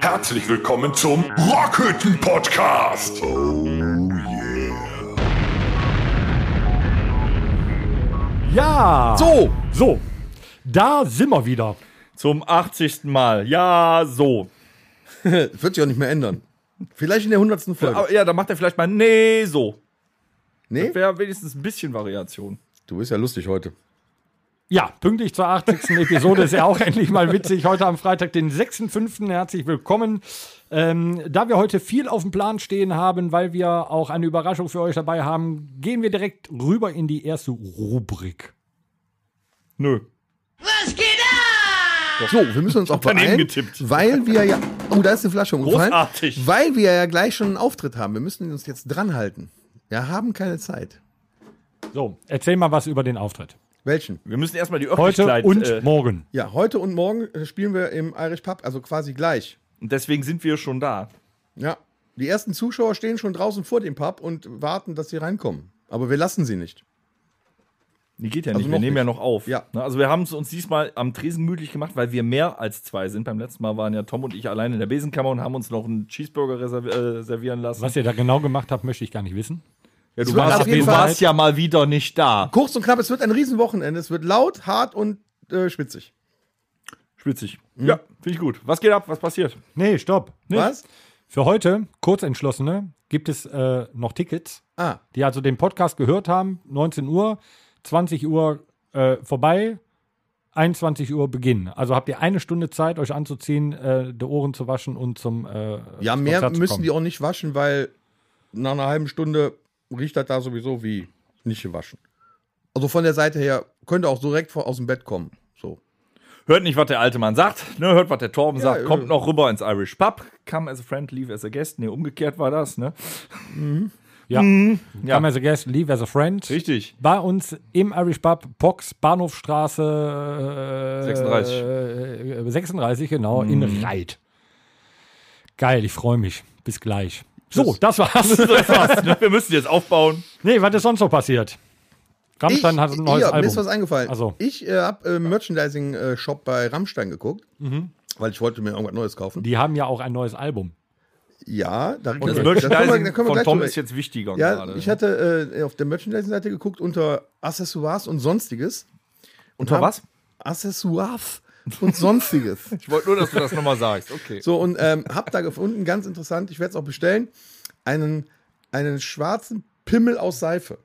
Herzlich willkommen zum Rockhütten Podcast. Oh yeah. Ja! So, So, da sind wir wieder. zum 80. Mal. Ja, so. Wird sich auch nicht mehr ändern. Vielleicht in der 100. Folge. Ja, dann macht er vielleicht mal nee, so. nee? Wäre wenigstens ein bisschen Variation. Du bist ja lustig heute. Ja, pünktlich zur 80. Episode ist ja auch endlich mal witzig. Heute am Freitag, den 6.5. Herzlich willkommen. Ähm, da wir heute viel auf dem Plan stehen haben, weil wir auch eine Überraschung für euch dabei haben, gehen wir direkt rüber in die erste Rubrik. Nö. So, wir müssen uns auch beeilen, getippt. weil wir ja. Oh, da ist eine Flasche umgefallen. Großartig. Weil wir ja gleich schon einen Auftritt haben. Wir müssen uns jetzt dranhalten. Wir haben keine Zeit. So, erzähl mal was über den Auftritt. Welchen? Wir müssen erstmal die Heute Öffentlichkeit. und äh, morgen. Ja, heute und morgen äh, spielen wir im Irish Pub, also quasi gleich. und deswegen sind wir schon da. Ja. Die ersten Zuschauer stehen schon draußen vor dem Pub und warten, dass sie reinkommen. Aber wir lassen sie nicht. Die geht ja Also nicht, wir noch nehmen ja nicht. noch auf. Ja. Also wir haben es uns diesmal am Tresen gemütlich gemacht, weil wir mehr als zwei sind. Beim letzten Mal waren ja Tom und ich allein in der Besenkammer und haben uns noch einen Cheeseburger reserv äh, servieren lassen. Was ihr da genau gemacht habt, möchte ich gar nicht wissen. Ja, du warst, du warst ja mal wieder nicht da. Kurz und knapp, es wird ein Riesenwochenende. Es wird laut, hart und äh, schwitzig. Schwitzig. Ja, finde ich gut. Was geht ab? Was passiert? Nee, stopp. Nicht. Was? Für heute, Kurzentschlossene, gibt es äh, noch Tickets, Ah, die also den Podcast gehört haben. 19 Uhr, 20 Uhr äh, vorbei, 21 Uhr Beginn. Also habt ihr eine Stunde Zeit, euch anzuziehen, äh, die Ohren zu waschen und zum äh, Ja, zum mehr Konzert zu müssen kommen. die auch nicht waschen, weil nach einer halben Stunde riecht das da sowieso wie nicht gewaschen. Also von der Seite her könnte auch direkt vor, aus dem Bett kommen. So. Hört nicht, was der alte Mann sagt, ne? hört, was der Torben sagt, äh, kommt noch rüber ins Irish Pub, come as a friend, leave as a guest. Ne, umgekehrt war das, ne? Ja. Ja. Come as a guest, leave as a friend. Richtig. Bei uns im Irish Pub, Pox, Bahnhofstraße äh, 36. Äh, 36, genau, in Reit. Geil, ich freue mich. Bis gleich. So, das war's. So ist was, ne? Wir müssen jetzt aufbauen. nee, was ist sonst noch passiert? Rammstein hat ein neues ja, mir Album. ist was eingefallen. Also. Ich äh, habe äh, Merchandising-Shop bei Rammstein geguckt, weil ich wollte mir irgendwas Neues kaufen. Die haben ja auch ein neues Album. Ja, da, Das da- da können wir- Merchandising da können wir von Tom ist jetzt wichtiger Ja, gerade. ich hatte äh, auf der Merchandising-Seite geguckt unter Accessoires und Sonstiges. Und Unter was? Accessoires und Sonstiges. Ich wollte nur, dass du das nochmal sagst. Okay. So, und ähm, hab da gefunden, ganz interessant, ich werde es auch bestellen, einen, einen schwarzen Pimmel aus Seife.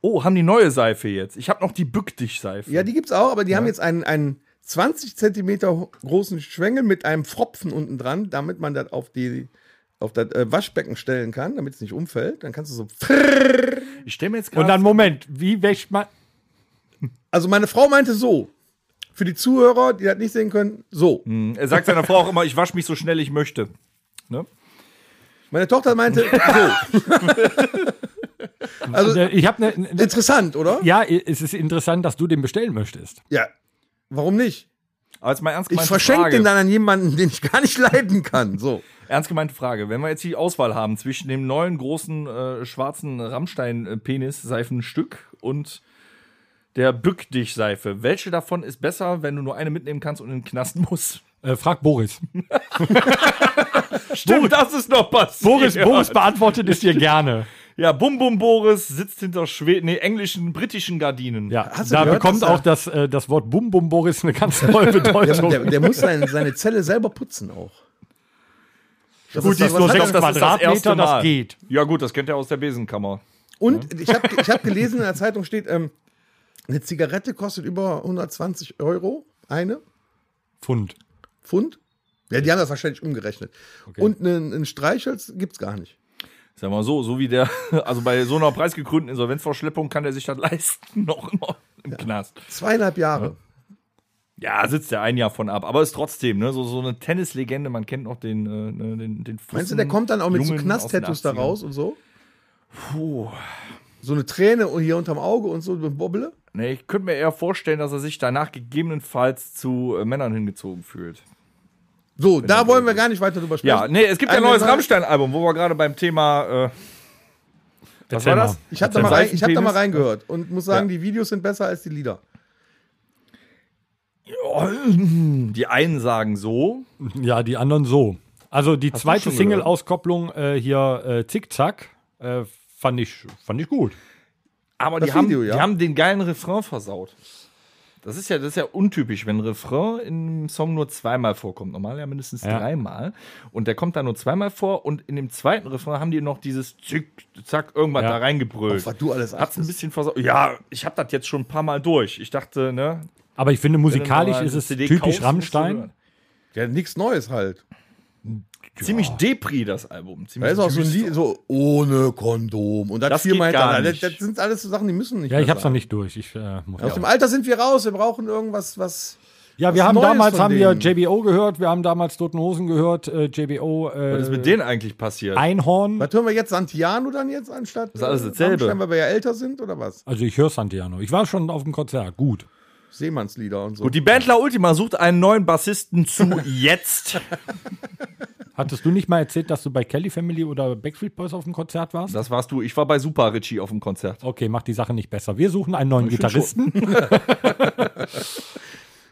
Oh, haben die neue Seife jetzt? Ich habe noch die Bück dich Seife. Ja, die gibt's auch, aber die haben jetzt einen, einen 20 Zentimeter großen Schwengel mit einem Pfropfen unten dran, damit man das auf die auf das äh, Waschbecken stellen kann, damit es nicht umfällt. Dann kannst du so. Ich stelle mir jetzt Und gerade dann, Moment, wie wäscht man. Also meine Frau meinte so. Für die Zuhörer, die das nicht sehen können, so. Er sagt seiner Frau auch immer, ich wasche mich so schnell ich möchte. Ne? Meine Tochter meinte so. also Ich habe ne, ne, interessant, oder? Ja, es ist interessant, dass du den bestellen möchtest. Ja. Warum nicht? Aber jetzt mal ernst Ich verschenke Frage. den dann an jemanden, den ich gar nicht leiden kann. So. Ernst gemeinte Frage. Wenn wir jetzt die Auswahl haben zwischen dem neuen großen äh, schwarzen Rammstein-Penis-Seifenstück und der Bück dich Seife, welche davon ist besser, wenn du nur eine mitnehmen kannst und in den Knast musst? Äh, frag Boris. Stimmt, das ist noch passiert. Boris, Boris beantwortet es dir gerne. Ja, Bum Bum Boris sitzt hinter Schweden, nee, englischen, britischen Gardinen. Ja, Hast du da gehört, bekommt auch das, äh, das Wort Bum Bum Boris eine ganz neue Der, Bedeutung. der, der muss seine, seine Zelle selber putzen auch. Das Gut, ist- die ist nur hat- sechs das ist das Quadratmeter, erste das Mal. geht. Ja, gut, das kennt er aus der Besenkammer. Und ich habe ich hab gelesen, in der Zeitung steht, ähm, eine Zigarette kostet über 120 Euro, eine Pfund. Pfund. Ja, die haben das wahrscheinlich umgerechnet. Und einen, einen Streichholz gibt's gar nicht. Sag mal so, so wie der, also bei so einer preisgekrönten Insolvenzverschleppung kann er sich das leisten, noch immer im Knast. Zweieinhalb Jahre. Ja, sitzt er ein Jahr von ab, aber ist trotzdem, ne, so, so eine Tennislegende, man kennt noch den, äh, ne, den, den Meinst du, der kommt dann auch mit so Jungen Knast-Tattoos aus da den 80ern. raus und so? Puh. So eine Träne hier unterm Auge und so eine Bobble? Nee, ich könnte mir eher vorstellen, dass er sich danach gegebenenfalls zu äh, Männern hingezogen fühlt. So, da wollen wir gar nicht weiter drüber sprechen. Ja, nee, es gibt ja ein neues Rammstein-Album, wo wir gerade beim Thema, äh, was war das? Ich habe da, mal Erzähl rein, ich hab da mal reingehört und muss sagen, die Videos sind besser als die Lieder. Die einen sagen so. Ja, die anderen so. Also die du zweite Single-Auskopplung äh, hier äh, Zickzack äh, fand, ich, fand ich gut. Aber Das die, haben, Video, ja. die haben den geilen Refrain versaut. Das ist ja, das ist ja untypisch, wenn Refrain im Song nur zweimal vorkommt. Normal ja mindestens Ja. dreimal. Und der kommt da nur zweimal vor und in dem zweiten Refrain haben die noch dieses Zick, Zack, irgendwas Ja. da reingebrüllt. Auf was du alles Hat's ein bisschen versaut. Ja, ich habe das jetzt schon ein paar Mal durch. Ich dachte, ne. Aber ich finde, musikalisch ist es typisch Rammstein. Ja, nichts Neues halt. Ziemlich Depri, das Album. Da Ziemlich ist auch so ein. Lied, so ohne Kondom. Und das, Das viermal geht gar. Das, das sind alles so Sachen, die müssen nicht Ja, ich hab's noch nicht durch. Ich, äh, muss Aus ja. dem Alter sind wir raus. Wir brauchen irgendwas, was. ja, wir was haben Neues damals haben wir. JBO gehört, wir haben damals Toten Hosen gehört, äh, JBO äh, Was ist mit denen eigentlich passiert? Einhorn. Was hören wir jetzt? Santiano dann jetzt anstatt? Das ist alles äh, dasselbe. Weil wir ja älter sind oder was? Also ich höre Santiano. Ich war schon auf dem Konzert. Gut. Seemannslieder und so. Gut, die Band La Ultima sucht einen neuen Bassisten zu jetzt. Hattest du nicht mal erzählt, dass du bei Kelly Family oder Backstreet Boys auf dem Konzert warst? Das warst du. Ich war bei Super Richie auf dem Konzert. Okay, macht die Sache nicht besser. Wir suchen einen neuen Ich Gitarristen.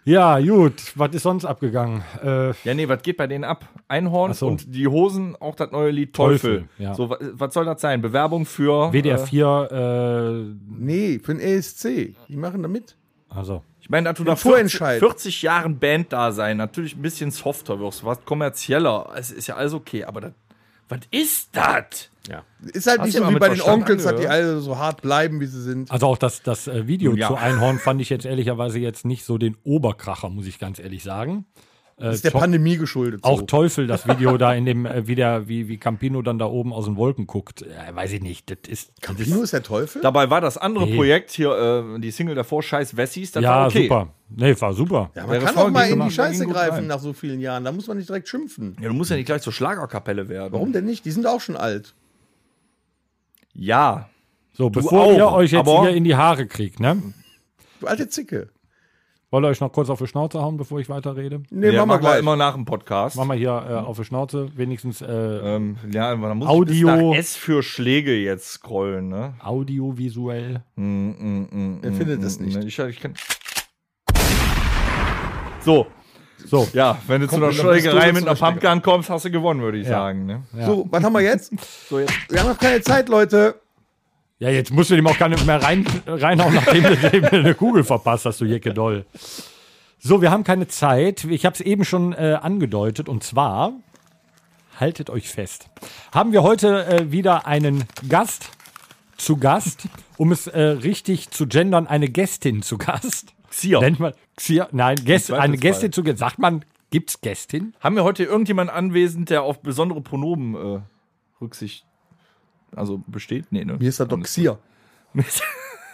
ja, gut. Was ist sonst abgegangen? Äh, Ja, nee, was geht bei denen ab? Einhorn so. und die Hosen, auch das neue Lied Teufel. Teufel, ja. So, wa- was soll das sein? Bewerbung für. WDR Äh, 4, äh, nee, für den ESC. Die machen da mit. also. Ich meine, dass du nach 40, Vorentscheid. 40 Jahren Band da sein, natürlich ein bisschen softer wirst, was kommerzieller. Es ist ja alles okay, aber das. Was ist das? Ja. Ist halt Hast nicht so wie bei den Verstand Onkels, dass die alle so hart bleiben, wie sie sind. Also auch das, das äh, Video Ja. zu Einhorn fand ich jetzt ehrlicherweise jetzt nicht so den Oberkracher, muss ich ganz ehrlich sagen. Äh, Ist der to- Pandemie geschuldet. auch so. Teufel, das Video da in dem, äh, wie, der, wie, wie Campino dann da oben aus den Wolken guckt. Äh, weiß ich nicht. Das ist. Das Campino ist ist der Teufel? Dabei war das andere Nee. Projekt hier, äh, die Single davor, Scheiß Wessis, das ja, war okay. super. Nee, war super. Ja, man kann auch mal in die Scheiße greifen rein. nach so vielen Jahren. Da muss man nicht direkt schimpfen. Ja, du musst ja nicht gleich zur Schlagerkapelle werden. Warum denn nicht? Die sind auch schon alt. Ja. So, bevor auch, ihr euch jetzt hier in die Haare kriegt, ne? Du alte Zicke. Wollt ihr euch noch kurz auf die Schnauze hauen, bevor ich weiterrede? Nee, ja, machen wir machen wir gleich. immer nach dem Podcast. Machen wir hier äh, auf die Schnauze wenigstens äh, Ähm, ja, dann muss Audio. ich bis nach S für Schläge jetzt scrollen, ne? audiovisuell. Er findet es nicht. Ich, ich kann so, So, ja, wenn du zu einer Schlägerei mit einer Pumpgun kommst, hast du gewonnen, würde ich Ja. sagen. Ne? So, was haben wir jetzt? So, jetzt. Wir haben noch keine Zeit, Leute. Ja, jetzt musst du dem auch gar nicht mehr rein, reinhauen, nachdem du dem eine Kugel verpasst hast, du Jecke doll. So, wir haben keine Zeit. Ich habe es eben schon äh, angedeutet und zwar, haltet euch fest, haben wir heute äh, wieder einen Gast zu Gast, um es äh, richtig zu gendern, eine Gästin zu Gast. Xier. Nennt man Xier? Nein, Gäst, eine Gästin zu Gast. Sagt man, gibt's Gästin? Haben wir heute irgendjemand anwesend, der auf besondere Pronomen äh, Rücksicht also besteht? Nee, ne? Mir ist der Doxier.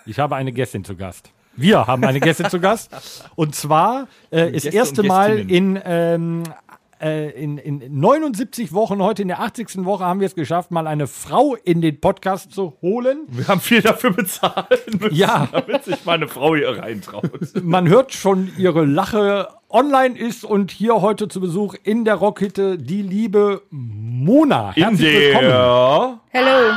Ich habe eine Gästin zu Gast. Wir haben eine Gästin zu Gast. Und zwar äh, das Gäste erste Mal in, ähm, äh, in, in 79 Wochen, heute in der 80. Woche, haben wir es geschafft, mal eine Frau in den Podcast zu holen. Wir haben viel dafür bezahlen müssen, Ja. damit sich meine Frau hier reintraut. Man hört schon, ihre Lache online ist und hier heute zu Besuch in der Rockhitte die liebe Mona. In Herzlich willkommen. der. Hallo.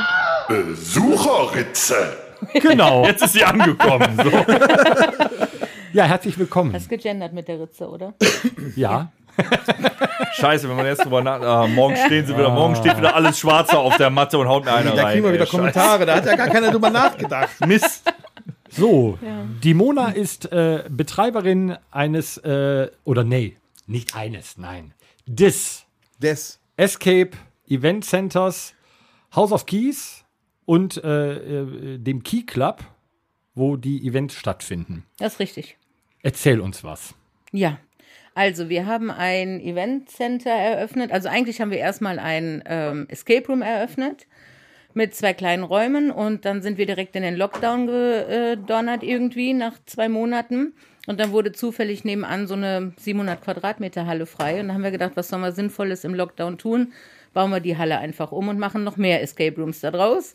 Besucherritze. Genau. Jetzt ist sie angekommen. So. Ja, herzlich willkommen. Hast gegendert mit der Ritze, oder? Ja. Scheiße, wenn man jetzt drüber nach. Ah, morgen stehen sie wieder, morgen steht wieder alles Schwarzer auf der Matte und haut mir eine Da rein. kriegen wir ey, wieder Scheiße. Kommentare. Da hat ja gar keiner drüber nachgedacht. Mist. So, die Mona ist äh, Betreiberin eines, äh, oder nee, nicht eines, nein, des Des. Escape Event Centers, House of Keys und äh, äh, dem Key Club, wo die Events stattfinden. Das ist richtig. Erzähl uns was. Ja. Also, wir haben ein Event Center eröffnet. Also, eigentlich haben wir erstmal ein ähm, Escape Room eröffnet mit zwei kleinen Räumen und dann sind wir direkt in den Lockdown gedonnert irgendwie nach zwei Monaten. Und dann wurde zufällig nebenan so eine 700 Quadratmeter Halle frei. Und dann haben wir gedacht, was sollen wir Sinnvolles im Lockdown tun? Bauen wir die Halle einfach um und machen noch mehr Escape Rooms da draus.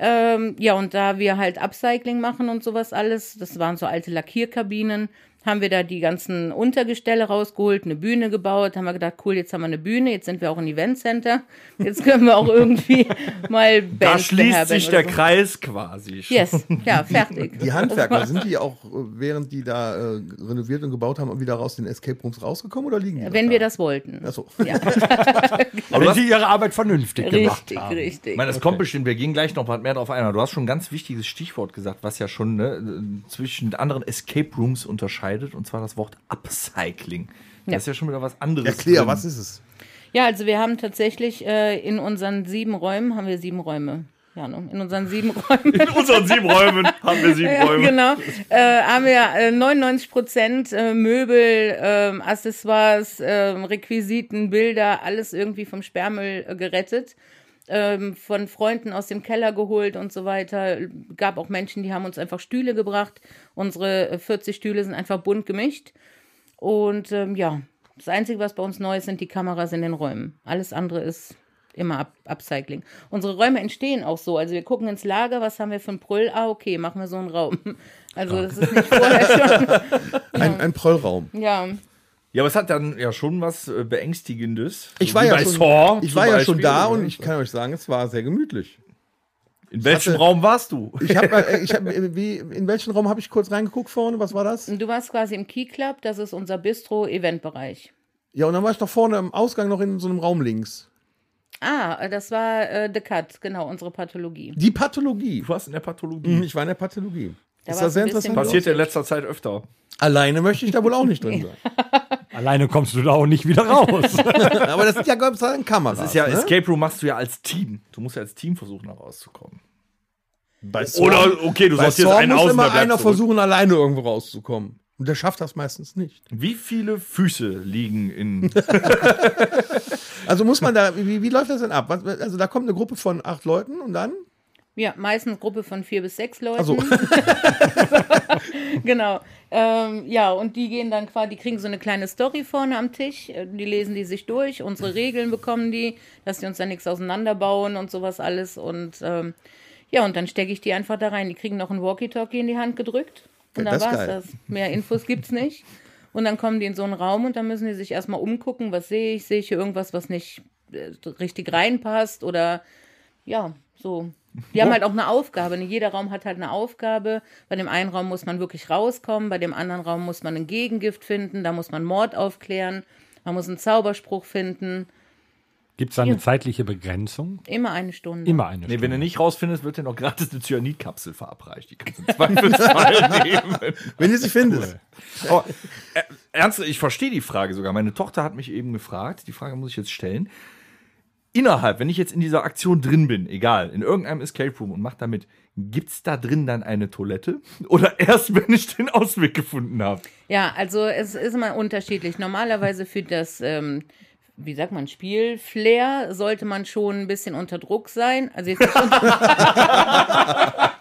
Ähm, ja, und da wir halt Upcycling machen und sowas alles, das waren so alte Lackierkabinen, haben wir da die ganzen Untergestelle rausgeholt, eine Bühne gebaut, haben wir gedacht, cool, jetzt haben wir eine Bühne, jetzt sind wir auch ein Eventcenter, jetzt können wir auch irgendwie mal Bands Da schließt sich der so. Kreis quasi. Yes, ja, fertig. Die Handwerker, sind die auch, äh, während die da äh, renoviert und gebaut haben, wieder raus den Escape Rooms rausgekommen oder liegen die Wenn da? wir das wollten. Achso. Ja, Aber Wenn sie ihre Arbeit vernünftig gemacht richtig, haben. richtig. ich meine, es kommt bestimmt, wir gehen gleich noch mal mehr drauf ein, aber du hast schon ein ganz wichtiges Stichwort gesagt, was ja schon ne, zwischen anderen Escape Rooms unterscheidet, und zwar das Wort Upcycling. Das Ja. ist ja schon wieder was anderes. Erklär, drin. was ist es? Ja, also wir haben tatsächlich äh, in unseren sieben Räumen, haben wir sieben Räume. Ja, in unseren sieben Räumen. In unseren sieben Räumen haben wir sieben Ja, Räume. genau. Äh, haben wir äh, 99 Prozent äh, Möbel, ähm, Accessoires, ähm, Requisiten, Bilder, alles irgendwie vom Sperrmüll äh, gerettet. Ähm, von Freunden aus dem Keller geholt und so weiter. Gab auch Menschen, die haben uns einfach Stühle gebracht. Unsere äh, 40 Stühle sind einfach bunt gemischt. Und ähm, ja, das Einzige, was bei uns neu ist, sind die Kameras in den Räumen. Alles andere ist immer Up Upcycling. Unsere Räume entstehen auch so. Also wir gucken ins Lager, was haben wir für ein Prüll? Ah, okay, machen wir so einen Raum. Also das ist nicht vorher Ein, ein Pröllraum. schon. Ja. Ja, aber es hat dann ja schon was äh, Beängstigendes. Ich So war ja schon, Saw ich war ja schon da und ich kann euch sagen, es war sehr gemütlich. In welchem hatte- Raum warst du? Ich habe, ich hab, wie, in welchen Raum habe ich kurz reingeguckt vorne? Was war das? Du warst quasi im Key Club, das ist unser Bistro-Eventbereich. Ja, und dann war ich doch vorne im Ausgang noch in so einem Raum links. Ah, das war äh, The Cut, genau, unsere Pathologie. Die Pathologie. Du warst in der Pathologie. Mhm, Ich war in der Pathologie. Da das sehr ein bisschen interessant? Passiert in letzter Zeit öfter. Alleine möchte ich da wohl auch nicht drin sein. Alleine kommst du da auch nicht wieder raus. Aber das sind ja Gott sei Dank Kameras. Das ist ja, ne? Escape Room machst du ja als Team. Du musst ja als Team versuchen, da rauszukommen. Bei Saw- Oder, okay, du sollst jetzt einen muss immer einer zurück. versuchen, alleine irgendwo rauszukommen. Und der schafft das meistens nicht. Wie viele Füße liegen in. Also muss man da, wie, wie läuft das denn ab? Also da kommt eine Gruppe von acht Leuten und dann? Ja, meistens Gruppe von vier bis sechs Leuten. Also genau. Ähm, ja, und die gehen dann quasi, die kriegen so eine kleine Story vorne am Tisch, äh, die lesen die sich durch, unsere Regeln bekommen die, dass die uns da nichts auseinanderbauen und sowas alles. Und ähm, ja, und dann stecke ich die einfach da rein. Die kriegen noch ein Walkie-Talkie in die Hand gedrückt. Und Ja, dann war's geil. das. Mehr Infos gibt's nicht. Und dann kommen die in so einen Raum und dann müssen die sich erstmal umgucken, was sehe ich, sehe ich hier irgendwas, was nicht äh, richtig reinpasst oder ja, so. Die haben halt auch eine Aufgabe. ne? Jeder Raum hat halt eine Aufgabe. Bei dem einen Raum muss man wirklich rauskommen, bei dem anderen Raum muss man ein Gegengift finden, da muss man Mord aufklären, man muss einen Zauberspruch finden. Gibt es da eine zeitliche Begrenzung? Immer eine Stunde. Immer eine Nee, Stunde. wenn du nicht rausfindest, wird dir noch gratis eine Cyanidkapsel verabreicht. Die kannst du im Zweifelsfall nehmen. wenn ihr sie findet. Aber, äh, ernst, ich verstehe die Frage sogar. Meine Tochter hat mich eben gefragt, die Frage muss ich jetzt stellen. Innerhalb, wenn ich jetzt in dieser Aktion drin bin, egal, in irgendeinem Escape Room und mach da mit, gibt's da drin dann eine Toilette? Oder erst, wenn ich den Ausweg gefunden habe? Ja, also es ist immer unterschiedlich. Normalerweise für das, ähm, wie sagt man, Spielflair sollte man schon ein bisschen unter Druck sein. Also jetzt nicht unter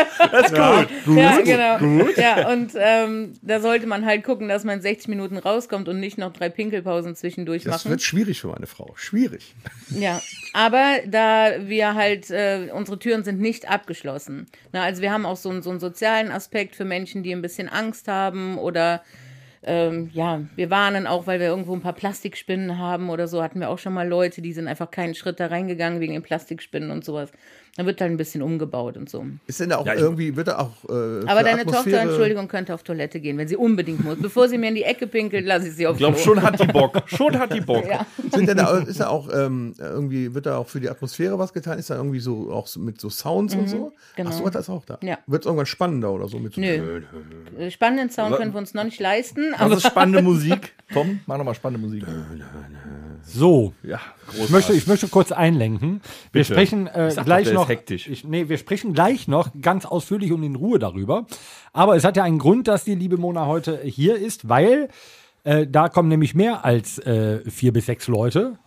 Das ist gut. ja, genau. Ja, und ähm, da sollte man halt gucken, dass man in 60 Minuten rauskommt und nicht noch drei Pinkelpausen zwischendurch Das machen. wird schwierig für meine Frau. Schwierig. Ja, aber da wir halt, äh, unsere Türen sind nicht abgeschlossen. Na, also wir haben auch so, einen- so einen sozialen Aspekt für Menschen, die ein bisschen Angst haben oder ähm, ja, wir warnen auch, weil wir irgendwo ein paar Plastikspinnen haben oder so, hatten wir auch schon mal Leute, die sind einfach keinen Schritt da reingegangen wegen den Plastikspinnen und sowas. Dann wird dann ein bisschen umgebaut und so. Ist denn da auch Ja, irgendwie, wird da auch. Äh, Aber deine Atmosphäre- Tochter, Entschuldigung, könnte auf Toilette gehen, wenn sie unbedingt muss. Bevor sie mir in die Ecke pinkelt, lasse ich sie auf Ich glaube, schon hat die Bock. Schon hat die Bock. Ja. Sind denn da, ist da auch ähm, irgendwie, wird da auch für die Atmosphäre was getan? Ist da irgendwie so auch so mit so Sounds und so? genau. Ach so, hat das auch da. Ja. Wird es irgendwann spannender oder so mit so Nö. Spannenden Sound können wir uns noch nicht leisten, aber Das ist spannende Musik. Tom, mach nochmal spannende Musik. So, Ja, ich möchte, ich möchte kurz einlenken. Wir Bitte. sprechen äh, doch, gleich ist noch. hektisch. Ich, nee, wir sprechen gleich noch ganz ausführlich und in Ruhe darüber. Aber es hat ja einen Grund, dass die liebe Mona heute hier ist, weil äh, da kommen nämlich mehr als äh, vier bis sechs Leute.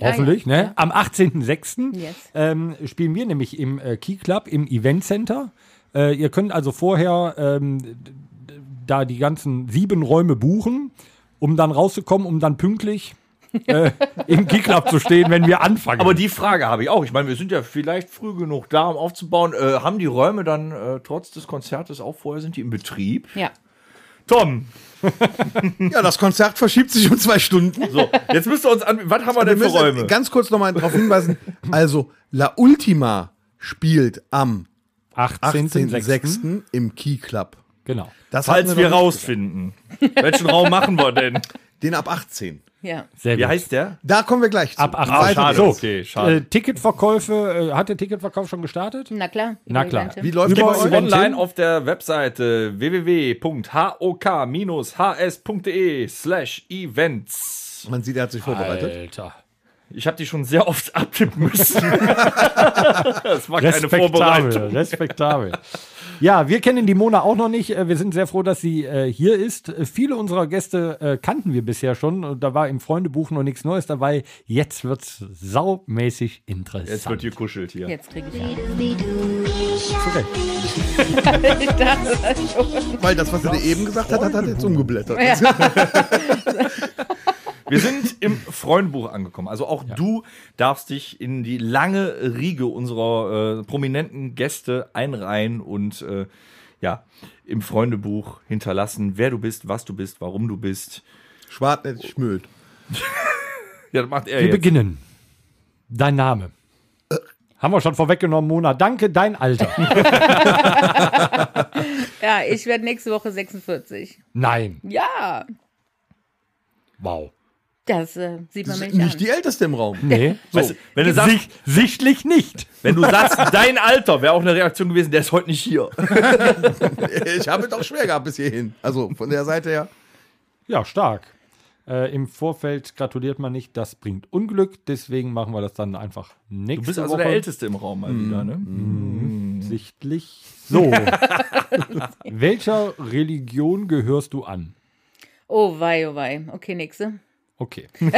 Hoffentlich, ja, ne? Am 18.06. Yes. Ähm, spielen wir nämlich im äh, Key Club im Event Center. Äh, ihr könnt also vorher ähm, da die ganzen sieben Räume buchen, um dann rauszukommen, um dann pünktlich äh, im Key Club zu stehen, wenn wir anfangen. Aber die Frage habe ich auch. Ich meine, wir sind ja vielleicht früh genug da, um aufzubauen. Äh, haben die Räume dann äh, trotz des Konzertes auch vorher, sind die in Betrieb? Ja. Tom, Ja, das Konzert verschiebt sich um zwei Stunden. so, jetzt müsst ihr uns an. Was haben wir denn für müssen Räume? ganz kurz nochmal darauf hinweisen. Also, La Ultima spielt am 18.06. 18.06. im Key Club. Genau. Das Falls wir rausfinden. Welchen Raum machen wir denn? Den ab 18. Ja. Sehr Wie gut. heißt der? Da kommen wir gleich zu. Ab 18. Ah, schade. So, Okay, schade. Äh, Ticketverkäufe, äh, hat der Ticketverkauf schon gestartet? Na klar. Na klar. Evente. Wie läuft Über-? Event- Online auf der Webseite www.hok-hs.de slash events. Man sieht, er hat sich vorbereitet. Alter. Ich habe die schon sehr oft abtippen müssen. das war keine Respektabel, Vorbereitung. respektabel. Ja, wir kennen die Mona auch noch nicht. Äh, Wir sind sehr froh, dass sie äh, hier ist. Äh, Viele unserer Gäste äh, kannten wir bisher schon. Und da war im Freundebuch noch nichts Neues dabei. Jetzt wird's saumäßig interessant. Jetzt wird gekuschelt hier. Jetzt kriege ich an. Weil das, was er dir eben gesagt hat, hat er jetzt umgeblättert. Wir sind im Freundebuch angekommen. Also auch du darfst dich in die lange Riege unserer äh, prominenten Gäste einreihen und äh, ja, im Freundebuch hinterlassen, wer du bist, was du bist, warum du bist. Schwartnet schmöd. Ja, das macht er Wir jetzt. beginnen. Dein Name. Haben wir schon vorweggenommen, Mona. Danke, dein Alter. Ja, ich werde nächste Woche 46. Nein. Ja, Wow. Das äh, sieht man mir nicht, Nicht an. die Älteste im Raum. Nee. Weißt du, wenn, du sagst, Sicht, sichtlich nicht. wenn du sagst, dein Alter, wäre auch eine Reaktion gewesen, der ist heute nicht hier. Ich habe es auch schwer gehabt bis hierhin. Also von der Seite her. Ja, stark. Äh, Im Vorfeld gratuliert man nicht, das bringt Unglück. Deswegen machen wir das dann einfach nächste Du bist also Woche. der Älteste im Raum mal wieder, ne? Sichtlich. So. Welcher Religion gehörst du an? Oh wei, oh wei. Okay, nächste. Okay.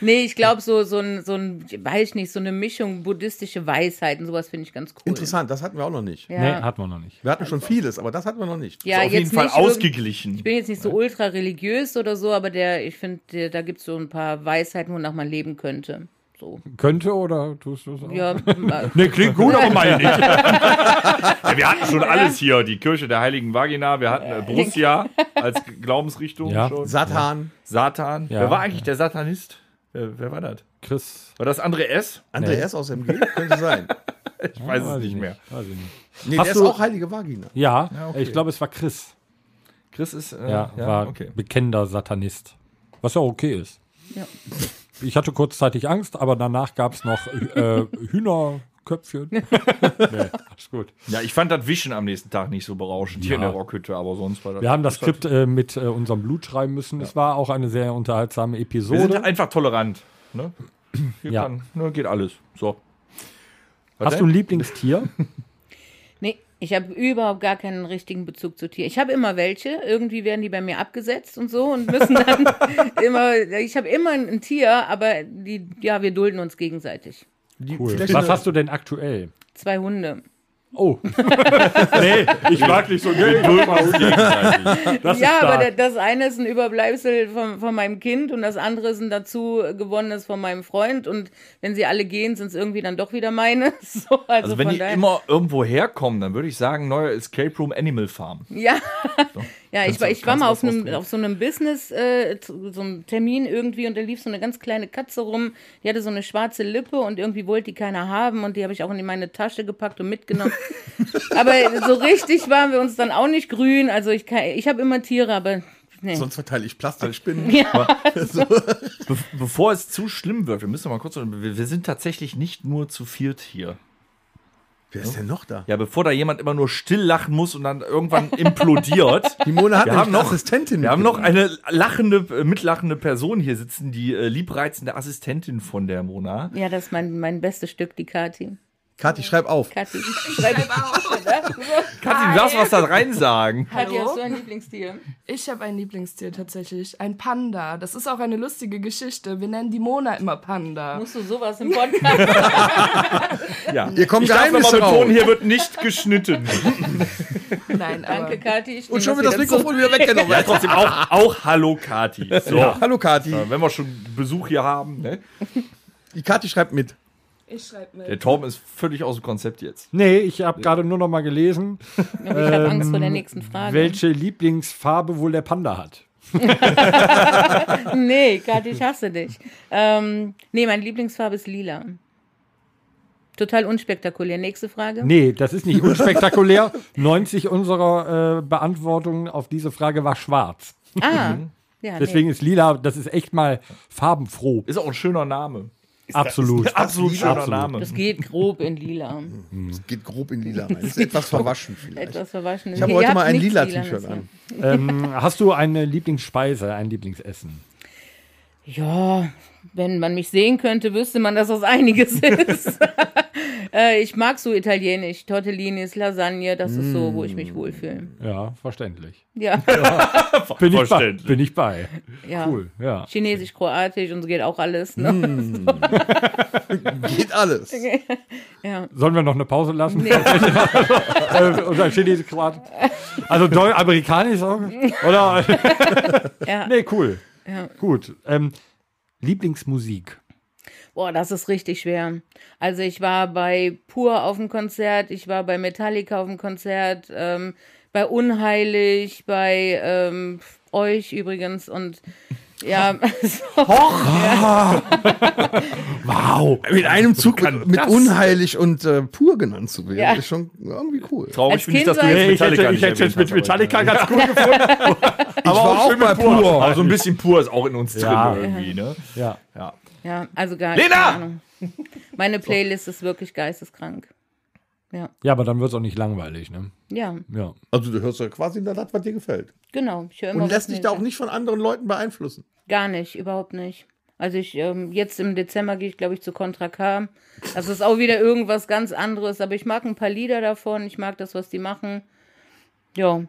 Nee, ich glaube so, so ein, so ein, weiß ich nicht, so eine Mischung buddhistische Weisheiten, sowas finde ich ganz cool. Interessant, das hatten wir auch noch nicht. Ja. Nee, hatten wir noch nicht. Wir hatten schon vieles, aber das hatten wir noch nicht. ja, ist auf jeden jetzt Fall ausgeglichen. Ich bin jetzt nicht so ultra religiös oder so, aber der, ich finde, da gibt es so ein paar Weisheiten, wonach man leben könnte. So. Könnte oder tust du es auch? Ja, Nee, klingt gut, aber meine nicht. Ja, wir hatten schon alles hier. Die Kirche der Heiligen Vagina, wir hatten äh, Borussia als Glaubensrichtung Ja. schon. Satan, Satan. Ja. Wer war eigentlich der Satanist? Wer, wer war das? Chris. War das andere S? André S. aus MG, könnte sein. Ich weiß es nicht mehr. Weiß ich nicht. Nee, Hast der du- ist auch heilige Vagina. Ja, okay. ich glaube, es war Chris. Chris ist. Äh, Ja, war okay. bekennender Satanist. Was ja okay ist. Ja. Ich hatte kurzzeitig Angst, aber danach gab es noch äh, Hühnerköpfchen. nee, alles gut. Ja, ich fand das Wischen am nächsten Tag nicht so berauschend hier Ja. in der Rockhütte, aber sonst war das. Wir haben das Skript äh, mit äh, unserem Blut schreiben müssen. Es war auch eine sehr unterhaltsame Wir sind Episode. einfach tolerant. Ne? Hier Ja. kann, ne, geht alles. So. Was Hast du denn? ein Lieblingstier? Ich habe überhaupt gar keinen richtigen Bezug zu Tieren. Ich habe immer welche, irgendwie werden die bei mir abgesetzt und so und müssen dann immer, ich habe immer ein, Tier, aber die, ja, wir dulden uns gegenseitig. Cool. Vielleicht Was eine- hast du denn aktuell? Zwei Hunde. Oh. nee, ich mag nicht so Geld. Das ja, ist aber das eine ist ein Überbleibsel von, von meinem Kind und das andere ist ein dazu gewonnenes von meinem Freund und wenn sie alle gehen, sind es irgendwie dann doch wieder meine. So, also, Also, wenn von die immer irgendwo herkommen, dann würde ich sagen, neuer Escape Room Animal Farm. Ja, ja ich war, ich war mal auf was einem, auf so einem Business, äh, zu- so einem Termin irgendwie und da lief so eine ganz kleine Katze rum, die hatte so eine schwarze Lippe und irgendwie wollte die keiner haben und die habe ich auch in meine Tasche gepackt und mitgenommen. aber so richtig waren wir uns dann auch nicht grün, also ich, kann- ich habe immer Tiere, aber nee. Sonst verteile ich Plastikspinnen. Be bevor es zu schlimm wird, wir müssen mal kurz. Wir, wir sind tatsächlich nicht nur zu viert hier. Wer ist denn noch da? Ja, bevor da jemand immer nur still lachen muss und dann irgendwann implodiert. Die Mona hat Wir haben noch- eine Assistentin. Wir haben noch eine lachende, äh, mitlachende Person hier sitzen, die äh, liebreizende Assistentin von der Mona. Ja, das ist mein, mein bestes Stück, die Kati. Kathi, schreib auf. Kathi, schreib Kathi, du darfst was da rein sagen. Kathi, Hallo? hast du ein Lieblingstier? Ich habe ein Lieblingstier tatsächlich, ein Panda. Das ist auch eine lustige Geschichte. Wir nennen die Mona immer Panda. Musst du sowas im Podcast? Ja. Hier kommen ich darf Geheimnisse betonen, hier wird nicht geschnitten. Nein, aber Danke, Kathi. Ich Und schon wird das. Mikrofon wieder weggenommen. Ja, trotzdem auch, auch Hallo Kati. So. Hallo Kathi. Wenn wir schon Besuch hier haben, ne? Die Kathi schreibt mit. Ich schreibe mit. Der Torben ist völlig aus dem Konzept jetzt. Nee, ich habe gerade nur noch mal gelesen, ich habe Angst vor der nächsten Frage. welche Lieblingsfarbe wohl der Panda hat. Nee, Kathi, ich hasse dich. Ähm, nee, meine Lieblingsfarbe ist lila. Total unspektakulär. Nächste Frage. Nee, das ist nicht unspektakulär. 90 unserer äh, Beantwortungen auf diese Frage war schwarz. Ah, ja, Deswegen nee. ist lila, das ist echt mal farbenfroh. Ist auch ein schöner Name. Absolut. Absolut schöner Absolut. Name. Das geht grob in lila. Es geht grob in lila rein. Ist etwas verwaschen vielleicht. Etwas verwaschen. Ich habe heute mal ein lila T-Shirt an. ähm, hast du eine Lieblingsspeise, ein Lieblingsessen? Ja, wenn man mich sehen könnte, wüsste man, dass das einiges ist. äh, ich mag so italienisch, Tortellinis, Lasagne, das ist so, wo ich mich wohlfühle. Ja, verständlich. Ja, Bin ich bei. Verständlich. Bin ich bei. ja. Cool, ja. Chinesisch, Kroatisch und so geht auch alles. Ne? Geht alles. Ja. Sollen wir noch eine Pause lassen? äh, unser Chinesisch Kroat. Also Deu Amerikanisch auch? Oder? Ja. nee, cool. Ja. Gut. Ähm, Lieblingsmusik. Boah, das ist richtig schwer. Also ich war bei Pur auf dem Konzert, ich war bei Metallica auf dem Konzert, ähm, bei Unheilig, bei ähm, euch übrigens und ja, so, Wow. Mit einem Zug mit, mit unheilig und äh, pur genannt zu werden, Ja. ist schon irgendwie cool. Traurig Als finde ich, dass du jetzt Nee, ich hätte, Metallica ich nicht hätte jetzt mit Metallica aber- ganz gut gefunden. Ich war auch bei pur. Also ein bisschen pur ist auch in uns drin Ja. irgendwie, ne? Ja. Ja. ja, also gar Lena! keine Ahnung. Meine Playlist ist wirklich geisteskrank. Ja, ja, aber dann wird es auch nicht langweilig, ne? ja, Ja. Also du hörst ja quasi nur das, was dir gefällt. genau. Ich höre immer Und lässt dich da auch nicht von anderen Leuten beeinflussen. Gar nicht, überhaupt nicht. Also ich, ähm, jetzt im Dezember gehe ich, glaube ich, zu Contra K. Das ist auch wieder irgendwas ganz anderes, aber ich mag ein paar Lieder davon, ich mag das, was die machen. Ja.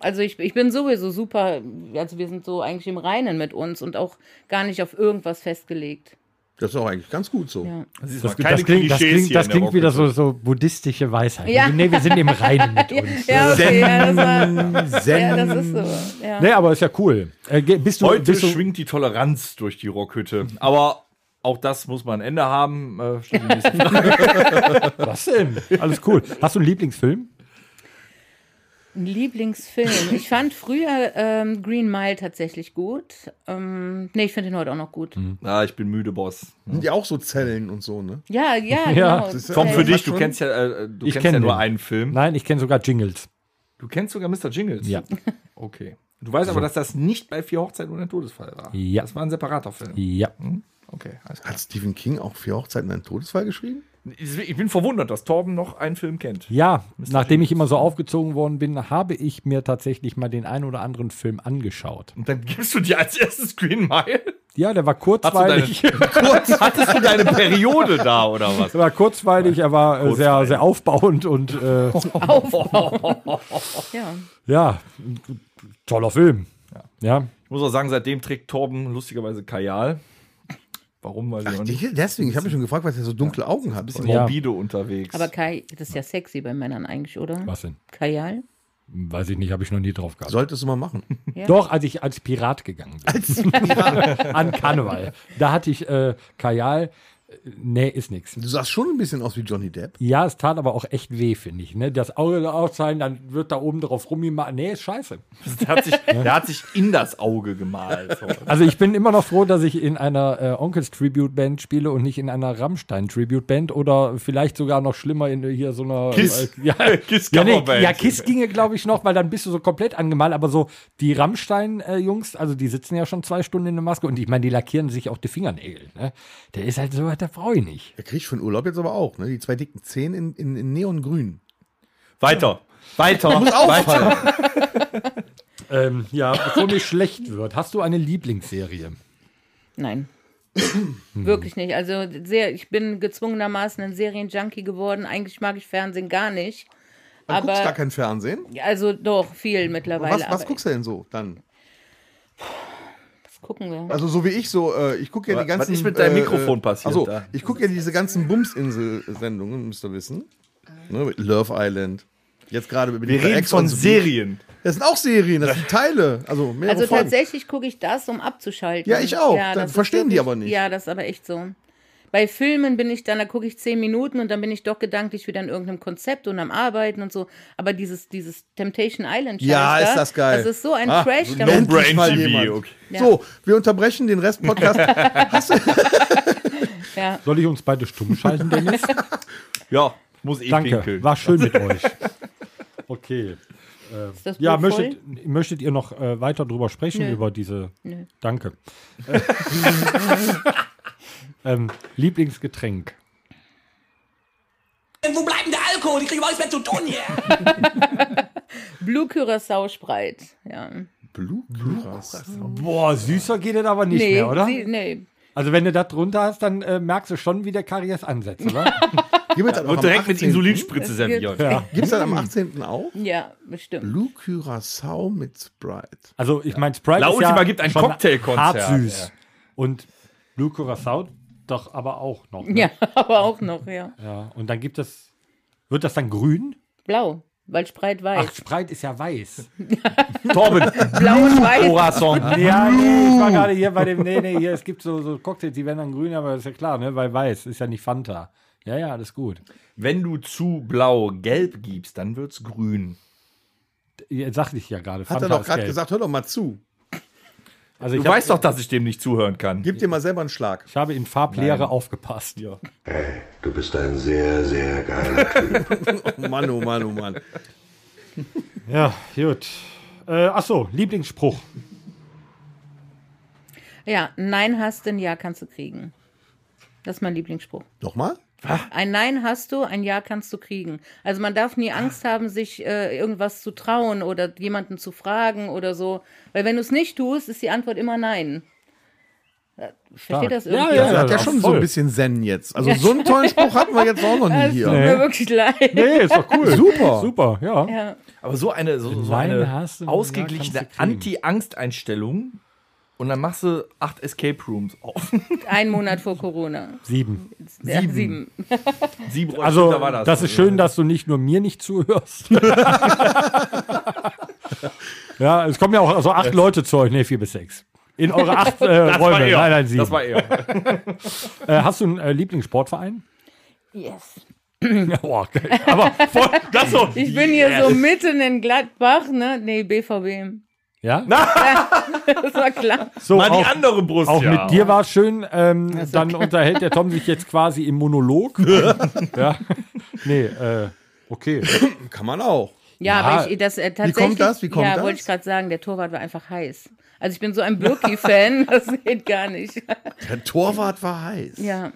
Also ich, ich bin sowieso super, also wir sind so eigentlich im Reinen mit uns und auch gar nicht auf irgendwas festgelegt. Das ist auch eigentlich ganz gut so. Ja. Das, ist Das, das klingt, das klingt, das klingt wieder so, so buddhistische Weisheit. Ja. Nee, wir sind im Reinen mit uns. Ja, okay, ja, das war, Zen. ja, das ist so. Ja. Nee, aber ist ja cool. Äh, bist du, Heute bist du, schwingt die Toleranz durch die Rockhütte. Aber auch das muss man ein Ende haben. Äh, was denn? Alles cool. Hast du einen Lieblingsfilm? Ein Lieblingsfilm. Ich fand früher ähm, Green Mile tatsächlich gut. Ähm, nee, ich finde ihn heute auch noch gut. ah, ich bin müde, Boss. Sind ja auch so Zellen und so, ne? Ja, ja, Ja. genau. Tom, für Äh, dich, du kennst ja, äh, du Ich kennst kenn ja nur den. einen Film. Nein, ich kenne sogar Jingles. Du kennst sogar Mr. Jingles. Ja. Okay. Du weißt aber, dass das nicht bei vier Hochzeiten und ein Todesfall war. Ja. Das war ein separater Film. Ja. Okay, alles klar. Hat Stephen King auch vier Hochzeiten einen Todesfall geschrieben? Ich bin verwundert, dass Torben noch einen Film kennt. Ja, nachdem ich immer so aufgezogen worden bin, habe ich mir tatsächlich mal den einen oder anderen Film angeschaut. Und dann gibst du dir als erstes Green Mile. Ja, der war Hast du deine, kurzweilig. kurz, hattest du deine Periode da oder was? Der war kurzweilig, er war äh, sehr, sehr aufbauend und äh, Ja. ja, ein toller Film. Ja. Ich muss auch sagen, seitdem trägt Torben lustigerweise Kajal. Warum, weiß ich nicht. Deswegen, ich habe mich schon gefragt, was er so dunkle Augen hat. Bisschen Ja. morbide unterwegs. Aber Kai, das ist ja sexy bei Männern eigentlich, oder? Was denn? Kajal? Weiß ich nicht, habe ich noch nie drauf gehabt. Solltest du mal machen. Ja. Doch, als ich als Pirat gegangen bin. An Karneval. Da hatte ich äh, Kajal. Äh, Nee, ist nix. Du sahst schon ein bisschen aus wie Johnny Depp. Ja, es tat aber auch echt weh, finde ich. Ne? Das Auge auszahlen, dann wird da oben drauf rumgemacht. Nee, ist scheiße. der, hat sich, der hat sich in das Auge gemalt. So. Also ich bin immer noch froh, dass ich in einer äh, Onkels Tribute Band spiele und nicht in einer Rammstein Tribute Band oder vielleicht sogar noch schlimmer in hier so einer Kiss. Äh, ja, Kiss ja, nee, ja, Kiss ginge glaube ich noch, weil dann bist du so komplett angemalt, aber so die Rammstein äh, Jungs, also die sitzen ja schon zwei Stunden in der Maske und ich meine, die lackieren sich auch die Fingernägel, ne? Der ist halt so, der brauche ich nicht. Der kriegt für den Urlaub jetzt aber auch, ne? Die zwei dicken Zehen in, in, in Neongrün. Weiter. Weiter. Muss auffallen. Ähm, ja, bevor mir schlecht wird, hast du eine Lieblingsserie? Nein. Wirklich nicht. Also sehr, ich bin gezwungenermaßen ein Serienjunkie geworden. Eigentlich mag ich Fernsehen gar nicht. Du aber guckst gar kein Fernsehen. also doch viel mittlerweile. Was, was aber guckst du denn so dann? Was gucken wir? Also so wie ich so, äh, ich gucke ja die Was ganzen. ist mit deinem äh, Mikrofon passiert Also da? ich gucke ja diese ganzen Bumsinsel-Sendungen, müsst ihr wissen. Ne, mit Love Island. Jetzt gerade mit Wir reden Ex von. Serien. Das sind auch Serien, das sind Teile. Also mehrere Also Folgen. tatsächlich gucke ich das, um abzuschalten. Ja, ich auch. Dann das verstehen die wirklich- aber nicht. Ja, das ist aber echt so. Bei Filmen bin ich dann, da gucke ich zehn Minuten und dann bin ich doch gedanklich wieder in irgendeinem Konzept und am Arbeiten und so. Aber dieses, dieses Temptation Island Ja, ist da, das geil. Das ist so ein Ah, Trash. so da no muss- brain mal TV, jemand. okay. Ja. So, wir unterbrechen den Rest Podcast. ja. Soll ich uns beide stumm schalten, Dennis? Ja, muss eh Danke, pinkeln. war schön mit euch. Okay. Das Ja, möchtet, möchtet ihr noch äh, weiter drüber sprechen, Nö. über diese. Nö. Danke. Ähm, Lieblingsgetränk. Wo bleibt denn der Alkohol? Ich kriege überhaupt nichts mehr zu tun hier. Blue Curacao Spreit. Ja. Blue Boah, süßer geht es aber nicht nee, mehr, oder? Sie, nee. Also wenn du das drunter hast, dann äh, merkst du schon, wie der Karies ansetzt, oder? Gibt es das auch Und am direkt mit 18.? Insulinspritze Es serviert. ja. Gibt's das am 18. auch? Ja, bestimmt. Blue Curacao mit Sprite. Also ich meine, Sprite La ist Ultima ja gibt ein schon Cocktailkonzert, hart süß. ja. Und Blue Curacao doch aber auch noch. Ne? Ja, aber auch noch, ja. ja. Und dann gibt es, wird das dann grün? Blau, weil Spreit weiß. Ach, Sprite ist ja weiß. Torben, Blau und weiß. Corazon. Ja, nee, ich war gerade hier bei dem, nee, nee, hier, es gibt so, so Cocktails, die werden dann grün, aber das ist ja klar, ne, weil weiß ist ja nicht Fanta. Ja, ja, alles gut. Wenn du zu blau gelb gibst, dann wird's grün. Ja, Sagte ich ja gerade. Hat er Fanta doch ist gerade gesagt, hör doch mal zu. Also Du ich, hab, weißt doch, dass ich dem nicht zuhören kann. Gib dir mal selber einen Schlag. ich habe in Farblehre aufgepasst. Ja. Du bist ein sehr, sehr geiler Typ. Oh Mann, oh Mann, oh Mann. Ja, gut. Äh, ach so, Lieblingsspruch. Ja, Nein hast du, ein Ja kannst du kriegen. Das ist mein Lieblingsspruch. Nochmal? Ein Nein hast du, ein Ja kannst du kriegen. Also man darf nie Angst haben, sich äh, irgendwas zu trauen oder jemanden zu fragen oder so. Weil wenn du es nicht tust, ist die Antwort immer Nein. Äh, Versteht das Ja, irgendwie? ja, Das hat ja schon so voll. ein bisschen Zen jetzt. Also so einen tollen Spruch hatten wir jetzt auch noch nie Es tut hier. mir wirklich leid. Nee, ist doch cool. Super. Super, ja. Ja. Aber so eine, so, so eine ja, ausgeglichene. Anti-Angst-Einstellung und dann machst du acht Escape Rooms auf. Ein Monat vor Corona. Sieben. Ja, sieben. Sieben Also, da war das, das. ist schön, dass du nicht nur mir nicht zuhörst. ja, es kommen ja auch also acht Leute zu euch. Nee, vier bis sechs. In eure acht äh, Räume. Nein, nein, sieben. Das war er. äh, hast du einen äh, Lieblingssportverein? Yes. Ja, boah. Aber voll, das so. Ich bin hier so mitten in Gladbach, ne? Nee, BVB. Ja? Das war klar. So, Mal die auch, andere Brust. auch ja. mit dir war es schön. Ähm, dann unterhält der Tom sich jetzt quasi im Monolog. ja. Nee, äh, okay. Kann man auch. Ja, Ja. aber ich, das äh, tatsächlich. kommt das? Wie kommt ja, das? wollte ich gerade sagen, der Torwart war einfach heiß. Also ich bin so ein Birki-Fan, das geht gar nicht. Der Torwart war heiß. Ja.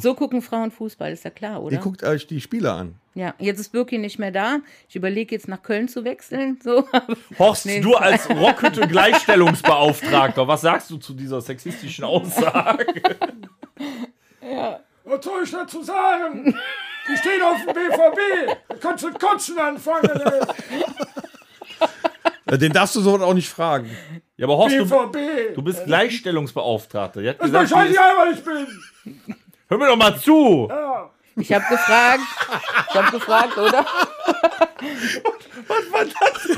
So gucken Frauen Fußball, ist ja klar, oder? Ihr guckt euch die Spieler an. Ja, jetzt ist Birki nicht mehr da. Ich überlege jetzt nach Köln zu wechseln. So. Horst, Nee. du als Rockhütte Gleichstellungsbeauftragter, was sagst du zu dieser sexistischen Aussage? Was soll ich dazu sagen? Die stehen auf dem BVB. Da kannst du kotzen anfangen. Den darfst du so auch nicht fragen. Ja, aber Horst, du, BVB. du bist Gleichstellungsbeauftragter. Die hat gesagt, die ist, einmal ich bin. hör mir doch mal zu. Ich habe gefragt. Ich habe gefragt, oder?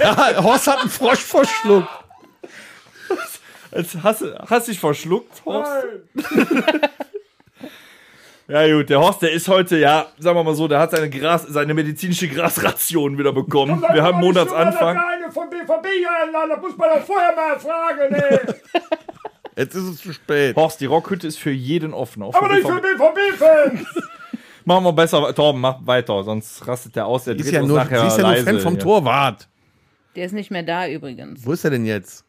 Ja, Horst hat einen Frosch verschluckt. Hast, du- hast dich verschluckt, Horst. Ja gut, der Horst, der ist heute, ja, sagen wir mal so, der hat seine, Gras, seine medizinische Grasration wieder bekommen. Wir haben Monatsanfang. Eine von BVB einladen, das muss man doch vorher mal fragen, ey. Jetzt ist es zu spät. Horst, die Rockhütte ist für jeden offen. Auch für BVB. BVB-Fans. Machen wir besser, Torben, mach weiter, sonst rastet der aus, der ist dreht ja uns nur, nachher sie ist ja nur leise Fan vom hier. Torwart. Der ist nicht mehr da übrigens. Wo ist er denn jetzt?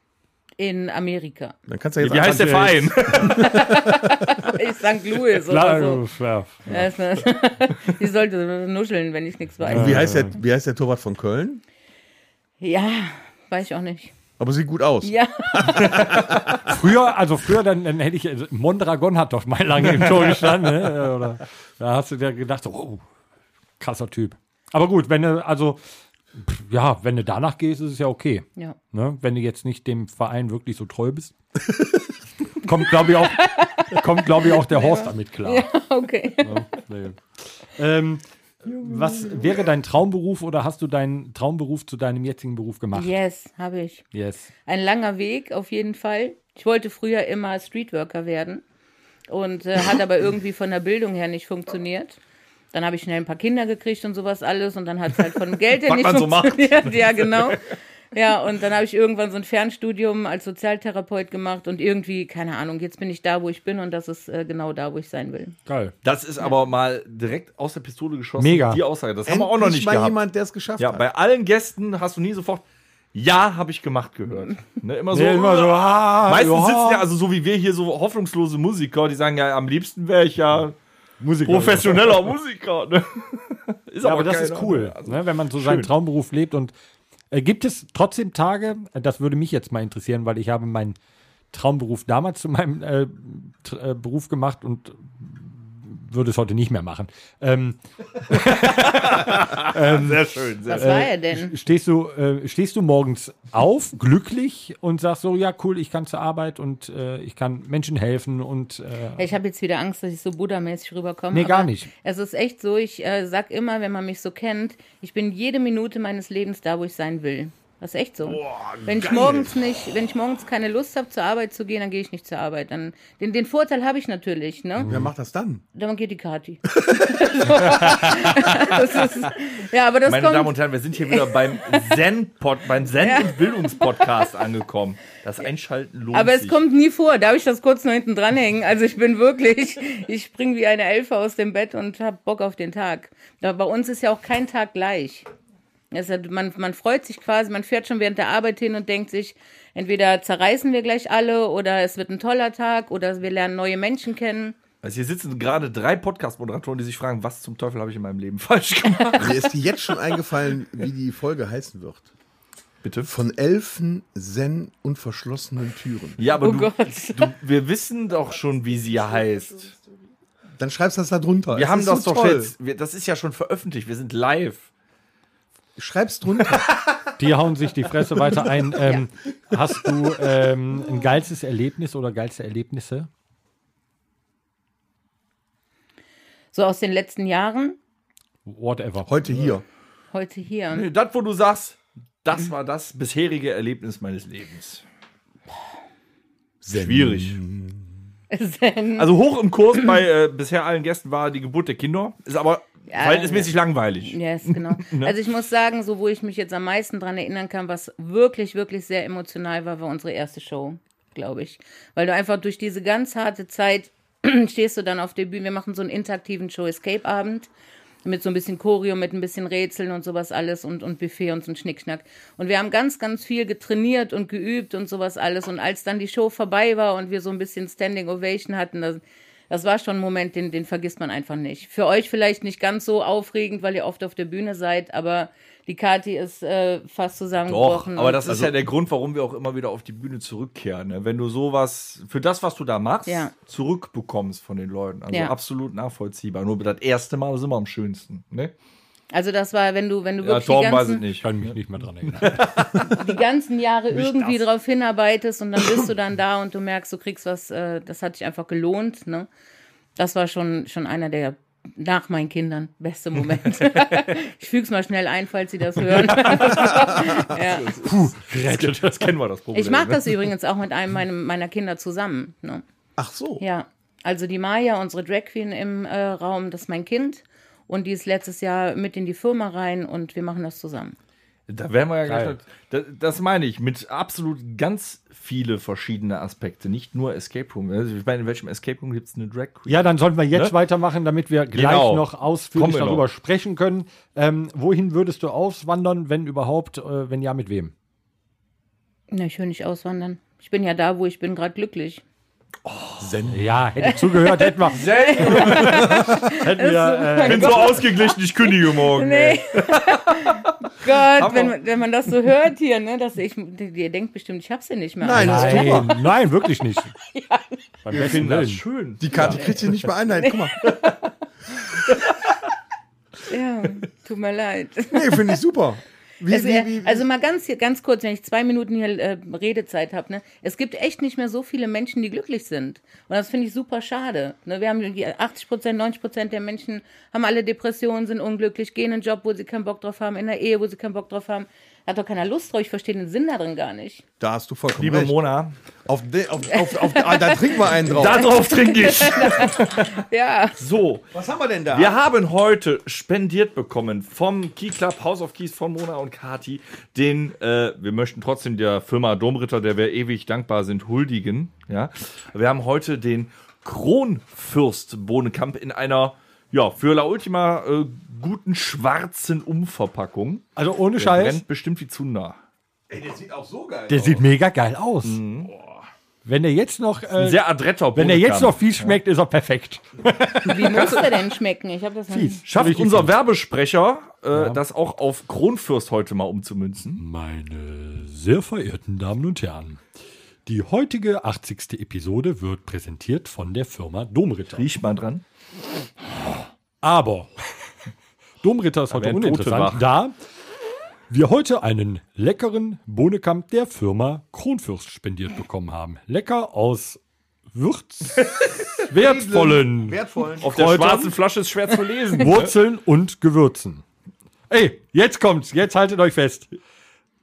In Amerika. Dann kannst du jetzt Wie heißt der Verein? In St. Louis oder so. Ja. Ja, Die sollte nuscheln, wenn ich nichts weiß. Wie heißt, der, wie heißt der Torwart von Köln? Ja, weiß ich auch nicht. Aber sieht gut aus. Ja, Früher, also früher, dann, dann hätte ich, also Mondragon hat doch mal lange im Tor gestanden, ne? Oder, da hast du dir gedacht, so, oh, krasser Typ. Aber gut, wenn du, also, ja, wenn du danach gehst, ist es ja okay. ja. Ne? Wenn du jetzt nicht dem Verein wirklich so treu bist. kommt, glaube ich, auch, kommt, glaube ich, auch der Horst damit klar. okay. Nee. Ähm, was wäre dein Traumberuf oder hast du deinen Traumberuf zu deinem jetzigen Beruf gemacht? Yes, habe ich. Yes. Ein langer Weg auf jeden Fall. Ich wollte früher immer Streetworker werden und äh, hat aber irgendwie von der Bildung her nicht funktioniert. Dann habe ich schnell ein paar Kinder gekriegt und sowas alles und dann hat es halt von dem Geld her Was nicht man so macht. ja, genau. Ja, und dann habe ich irgendwann so ein Fernstudium als Sozialtherapeut gemacht und irgendwie, keine Ahnung, jetzt bin ich da, wo ich bin und das ist äh, genau da, wo ich sein will. Geil. Das ist aber mal direkt aus der Pistole geschossen. Mega. Die Aussage. Das haben wir auch noch Endlich nicht mal gehabt. jemand, der es geschafft Ja, hat. bei allen Gästen hast du nie sofort, ja, habe ich gemacht gehört. Ne, immer so. Nee, immer so, ah, Meistens ja. sitzen ja, also so wie wir hier, so hoffnungslose Musiker, die sagen ja, am liebsten wäre ich ja Musiker. professioneller Musiker. Ne? Ist Ja, aber das ist cool, Also, ne, wenn man so seinen schön. Traumberuf lebt. Und äh, gibt es trotzdem Tage, äh, das würde mich jetzt mal interessieren, weil ich habe meinen Traumberuf damals zu meinem äh, äh, Beruf gemacht und würde es heute nicht mehr machen. Ähm, Sehr schön. Sehr Was war er denn? stehst, du, äh, stehst du morgens auf, glücklich und sagst so, ja cool, ich kann zur Arbeit und äh, ich kann Menschen helfen und äh, Ich habe jetzt wieder Angst, dass ich so Buddha-mäßig rüberkomme. Nee, gar nicht. Es ist echt so, ich äh, sag immer, wenn man mich so kennt, ich bin jede Minute meines Lebens da, wo ich sein will. Das ist echt so. wenn ich morgens nicht, wenn ich morgens keine Lust habe, zur Arbeit zu gehen, dann gehe ich nicht zur Arbeit. Dann, den, den Vorteil habe ich natürlich, ne? Wer macht das dann? Dann geht die Kati. das ist, ja, aber das Meine kommt. Damen und Herren, wir sind hier wieder beim Zen-Pod, beim Zen- und Bildungspodcast angekommen. Das Einschalten lohnt aber es sich. kommt nie vor. Darf ich das kurz noch hinten dranhängen? Also ich bin wirklich, ich spring wie eine Elfe aus dem Bett und hab Bock auf den Tag. Aber bei uns ist ja auch kein Tag gleich. Hat, man, man freut sich quasi, man fährt schon während der Arbeit hin und denkt sich, entweder zerreißen wir gleich alle oder es wird ein toller Tag oder wir lernen neue Menschen kennen. Also hier sitzen gerade drei Podcast-Moderatoren, die sich fragen, was zum Teufel habe ich in meinem Leben falsch gemacht? Mir ist dir jetzt schon eingefallen, wie die Folge heißen wird. Bitte? Von Elfen, Zen und verschlossenen Türen. Ja, aber Oh du, Gott. du, wir wissen doch schon, wie sie heißt. Dann schreibst du das da drunter. Wir Es haben ist das so doch toll. jetzt, wir, das ist ja schon veröffentlicht, wir sind live. Schreib's drunter. die hauen sich die Fresse weiter ein. Ähm, Hast du ähm, ein geilstes Erlebnis oder geilste Erlebnisse? So aus den letzten Jahren, Whatever. Heute hier. heute hier. Nee, Das, wo du sagst, das war das bisherige Erlebnis meines Lebens. Zen. Schwierig. Zen. Also hoch im Kurs bei äh, bisher allen Gästen war die Geburt der Kinder. Ist aber Ja, verhältnismäßig langweilig. Yes, genau. Also ich muss sagen, so wo ich mich jetzt am meisten dran erinnern kann, was wirklich, wirklich sehr emotional war, war unsere erste Show, glaube ich. Weil du einfach durch diese ganz harte Zeit stehst du dann auf der Bühne. Wir machen so einen interaktiven Show-Escape-Abend mit so ein bisschen Choreo, mit ein bisschen Rätseln und sowas alles und, und Buffet und so ein Schnickschnack. Und wir haben ganz, ganz viel getrainiert und geübt und sowas alles. Und als dann die Show vorbei war und wir so ein bisschen Standing Ovation hatten, das, das war schon ein Moment, den, den vergisst man einfach nicht. Für euch vielleicht nicht ganz so aufregend, weil ihr oft auf der Bühne seid, aber die Kati ist äh, fast Doch, zusammengebrochen. aber und- das ist ja der Grund, warum wir auch immer wieder auf die Bühne zurückkehren. Ne? Wenn du sowas für das, was du da machst, Ja. zurückbekommst von den Leuten. Also Ja. absolut nachvollziehbar. Nur das erste Mal ist immer am schönsten. Ne? Also das war, wenn du, wenn du Ja, wirklich die Torben weiß es ganzen, nicht. Ich kann mich nicht mehr dran erinnern. die ganzen Jahre irgendwie das. drauf hinarbeitest und dann bist du dann da und du merkst, du kriegst was, äh, das hat sich einfach gelohnt. Ne? Das war schon, schon einer der nach meinen Kindern beste Momente. ich füge es mal schnell ein, falls sie das hören. ja. Gerettet. Das kennen wir das Problem. Ich mag ne? das übrigens auch mit einem meinem, meiner Kinder zusammen. Ne? Ach so. Ja, also die Maya, unsere Drag Queen im äh, Raum, das ist mein Kind. Und die ist letztes Jahr mit in die Firma rein und wir machen das zusammen. Da wären wir ja gleich. Noch- Das, das meine ich, mit absolut ganz viele verschiedene Aspekte, nicht nur Escape Room. Also ich meine, in welchem Escape Room gibt es eine Drag Queen? Ja, dann sollten wir jetzt Ne? weitermachen, damit wir gleich Genau. noch ausführlich Kommen darüber noch. sprechen können. Ähm, wohin würdest du auswandern, wenn überhaupt? Äh, wenn ja, mit wem? Na, ich höre nicht auswandern. Ich bin ja da, wo ich bin, gerade glücklich. Zen. Ja, hätte ich zugehört, hätten wir. hätten wir äh, bin so ausgeglichen, ich kündige morgen. Nee. Gott, wenn, man- wenn man das so hört hier, ne, dass ich, ihr denkt bestimmt, ich hab sie nicht mehr. Nein, das ist super. Nein, nein, wirklich nicht. Beim Ich besten finde das Willen. schön. Die Karte kriegt sie nicht mehr ein. Nein, guck mal. Ja, tut mir leid. Nee, finde ich super. Wie, Es, wie, wie, also mal ganz, hier- ganz kurz, wenn ich zwei Minuten hier äh, Redezeit habe. Ne? Es gibt echt nicht mehr so viele Menschen, die glücklich sind. Und das finde ich super schade. Ne? Wir haben irgendwie 80 Prozent, 90 Prozent der Menschen haben alle Depressionen, sind unglücklich, gehen in einen Job, wo sie keinen Bock drauf haben, in einer Ehe, wo sie keinen Bock drauf haben. Hat doch keiner Lust drauf. Ich verstehe den Sinn da drin gar nicht. da hast du vollkommen Liebe recht. Mona, Auf, de, auf, auf, auf, ah, da trinken wir einen drauf. darauf trinke ich. Ja. So, Was haben wir denn da? wir haben heute spendiert bekommen vom Key Club House of Keys von Mona und Kati den, äh, wir möchten trotzdem der Firma Domritter, der wir ewig dankbar sind, huldigen. Ja, wir haben heute den Kronfürst Bohnenkamp in einer, ja, für La Ultima äh, guten schwarzen Umverpackung. Also ohne Der Scheiß, brennt bestimmt wie Zunder. Ey, der sieht auch so geil der aus. sieht mega geil aus. Wenn der jetzt noch, äh, sehr adretter wenn der jetzt noch fies schmeckt, ist er perfekt. Wie muss der denn schmecken? Ich habe das Fies. Schafft unser fies. Werbesprecher, äh, das auch auf Kronfürst heute mal umzumünzen? Meine sehr verehrten Damen und Herren, die heutige 80. Episode wird präsentiert von der Firma Domritter. Riech mal dran. Aber Domritter ist heute uninteressant, da wir heute einen leckeren Bohnekamp der Firma Kronfürst spendiert bekommen haben. Lecker aus Würz, wertvollen Wertvollen. Auf der schwarzen Flasche ist schwer zu lesen. Wurzeln und Gewürzen. Ey, jetzt kommt's, jetzt haltet euch fest.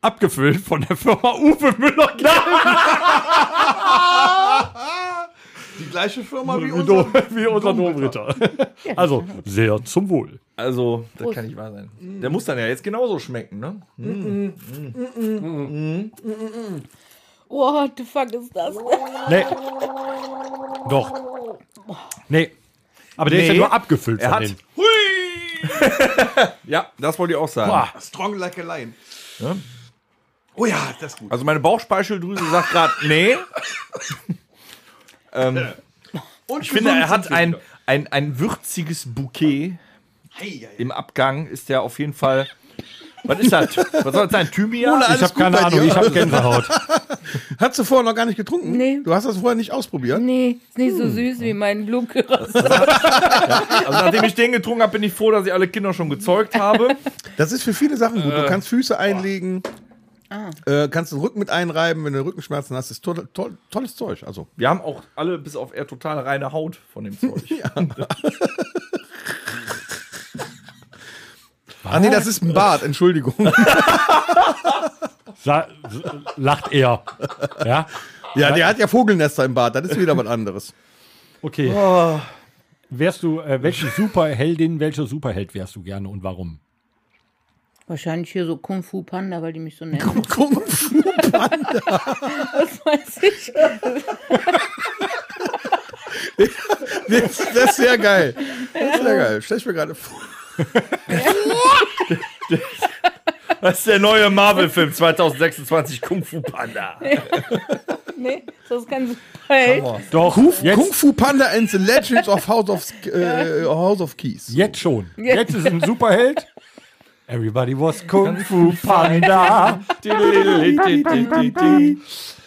Abgefüllt von der Firma Uwe Müller. Die gleiche Firma wie wie, unser. Wie unser Domritter. Also, sehr zum Wohl. Also, das kann nicht wahr sein. Der muss dann ja jetzt genauso schmecken, ne? What the fuck ist das? Nee. Doch. Nee. Aber der ist ja Nee. nur abgefüllt Er von hat. Hui! ja, das wollte ich auch sagen. Boah. Strong like a lion. Oh ja, das ist gut. Also, meine Bauchspeicheldrüse sagt gerade, nee. ähm, Und ich finde, er hat ein, ein, ein würziges Bouquet im Abgang. Ist der auf jeden Fall. Was ist das? Was soll das sein? Thymian? Ich habe keine Ahnung, dir? ich habe Gänsehaut. Hast du vorher noch gar nicht getrunken? Nee. Du hast das vorher nicht ausprobiert? Nee, ist nicht so süß wie mein Blumengeröst. Also, nachdem ich den getrunken habe, bin ich froh, dass ich alle Kinder schon gezeugt habe. Das ist für viele Sachen gut. Du kannst Füße einlegen, äh, kannst den Rücken mit einreiben, wenn du Rückenschmerzen hast. Das ist toll, toll, tolles Zeug. Also, Wir haben auch alle bis auf er total reine Haut von dem Zeug. ah nee, das ist ein Bart, Entschuldigung. Sa lacht er. Ja? ja, der hat ja Vogelnester im Bart, das ist wieder was anderes. Okay. Wärst du, äh, welche Superheldin, welcher Superheld wärst du gerne und warum? Wahrscheinlich hier so Kung Fu Panda, weil die mich so nennen. Kung Fu. Das weiß ich. Das, das ist sehr geil. Das ist sehr geil. Stell ich mir gerade vor. Das ist der neue Marvel-Film 2026, Kung Fu Panda. Nee, das ist kein Superheld. Doch, Kung, jetzt, Kung Fu Panda and the Legends of House of, äh, House of Keys. jetzt schon. Jetzt ist ein Superheld. Everybody was Kung Fu Panda.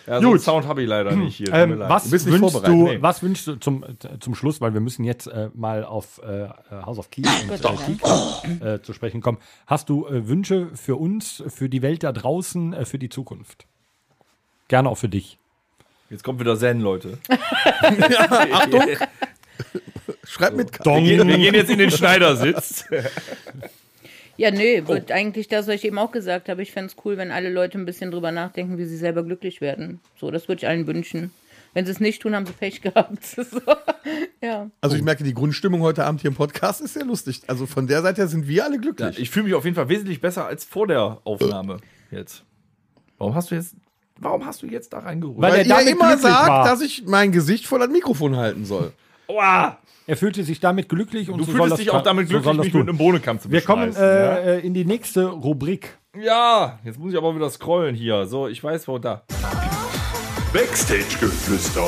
Ja, so einen Sound habe ich leider nicht hier. Ähm, was, bist nicht wünschst vorbereitet. du, Nee. was wünschst du zum, äh, zum Schluss, weil wir müssen jetzt äh, mal auf äh, House of Keys und äh, Key, äh, zu sprechen kommen. Hast du äh, Wünsche für uns, für die Welt da draußen, äh, für die Zukunft? Gerne auch für dich. Jetzt kommt wieder Zen, Leute. Schreib mit. Wir gehen, wir gehen jetzt in den Schneidersitz. Ja, nö, wird eigentlich das, was ich eben auch gesagt habe. Ich fände es cool, wenn alle Leute ein bisschen drüber nachdenken, wie sie selber glücklich werden. So, das würde ich allen wünschen. Wenn sie es nicht tun, haben sie Pech gehabt. so. Ja. Also ich merke, die Grundstimmung heute Abend hier im Podcast ist sehr lustig. Also von der Seite her sind wir alle glücklich. Ich fühle mich auf jeden Fall wesentlich besser als vor der Aufnahme jetzt. Warum hast du jetzt, warum hast du jetzt da reingeholt? Weil Weil er immer sagt, war. dass ich mein Gesicht vor das Mikrofon halten soll. Aua! Er fühlte sich damit glücklich und Du so das dich auch damit so glücklich, das mich mit einem Bohnenkampf zu Wir kommen äh, äh, in die nächste Rubrik. ja? ja, jetzt muss ich aber wieder scrollen hier. So, ich weiß, wo da. Backstage-Geflüster.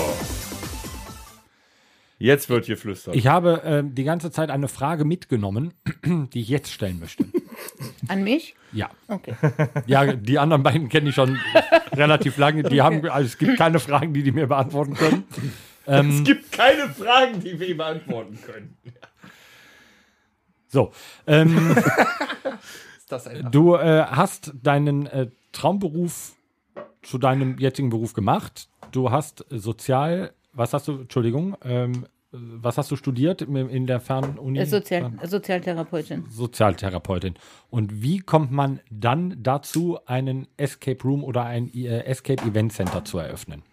Jetzt wird hier flüstert. Ich habe äh, die ganze Zeit eine Frage mitgenommen, die ich jetzt stellen möchte. An mich? Ja. Okay. Ja, die anderen beiden kenne ich schon relativ lange. Die haben, also es gibt keine Fragen, die die mir beantworten können. Es gibt keine Fragen, die wir beantworten können. So, ähm, Ist das ein du äh, hast deinen äh, Traumberuf zu deinem jetzigen Beruf gemacht. Du hast sozial, was hast du, Entschuldigung, ähm, was hast du studiert in, in der Fernuni? Äh, Sozial, Sozialtherapeutin. Sozialtherapeutin. Und wie kommt man dann dazu, einen Escape Room oder ein äh, Escape Event Center zu eröffnen?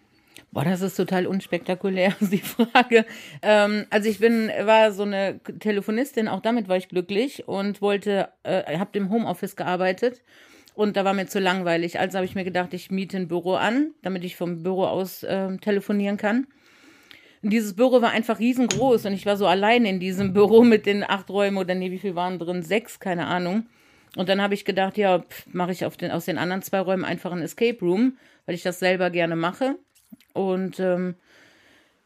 Boah, das ist total unspektakulär, die Frage. Ähm, also ich bin, war so eine Telefonistin, auch damit war ich glücklich und wollte, äh, habe im Homeoffice gearbeitet und da war mir zu langweilig. Also habe ich mir gedacht, ich miete ein Büro an, damit ich vom Büro aus ähm, telefonieren kann. Und dieses Büro war einfach riesengroß und ich war so allein in diesem Büro mit den acht Räumen oder nee, wie viel waren drin? Sechs, keine Ahnung. Und dann habe ich gedacht, ja, mache ich auf den, aus den anderen zwei Räumen einfach ein Escape Room, weil ich das selber gerne mache. Und ähm,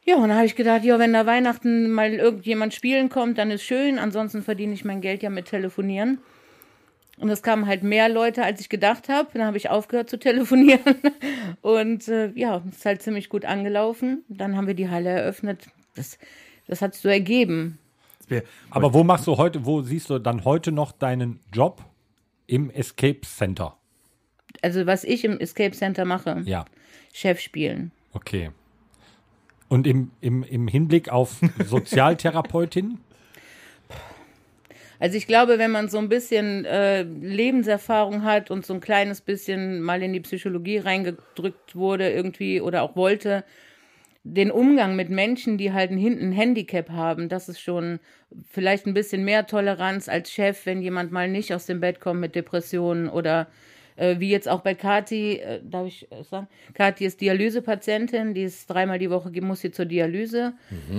ja, und dann habe ich gedacht, ja, wenn da Weihnachten mal irgendjemand spielen kommt, dann ist schön. Ansonsten verdiene ich mein Geld ja mit Telefonieren. Und es kamen halt mehr Leute, als ich gedacht habe. Dann habe ich aufgehört zu telefonieren. Und äh, ja, es ist halt ziemlich gut angelaufen. Dann haben wir die Halle eröffnet. Das, das hat sich so ergeben. Aber wo machst du heute, wo siehst du dann heute noch deinen Job im Escape Center? Also was ich im Escape Center mache, Ja, Chef spielen. okay. Und im, im, im Hinblick auf Sozialtherapeutin? Also ich glaube, wenn man so ein bisschen äh, Lebenserfahrung hat und so ein kleines bisschen mal in die Psychologie reingedrückt wurde irgendwie oder auch wollte, den Umgang mit Menschen, die halt ein, Handicap haben, das ist schon vielleicht ein bisschen mehr Toleranz als Chef, wenn jemand mal nicht aus dem Bett kommt mit Depressionen oder äh, wie jetzt auch bei Kati, äh, darf ich äh, sagen, Kati ist Dialysepatientin, die ist dreimal die Woche, muss sie zur Dialyse.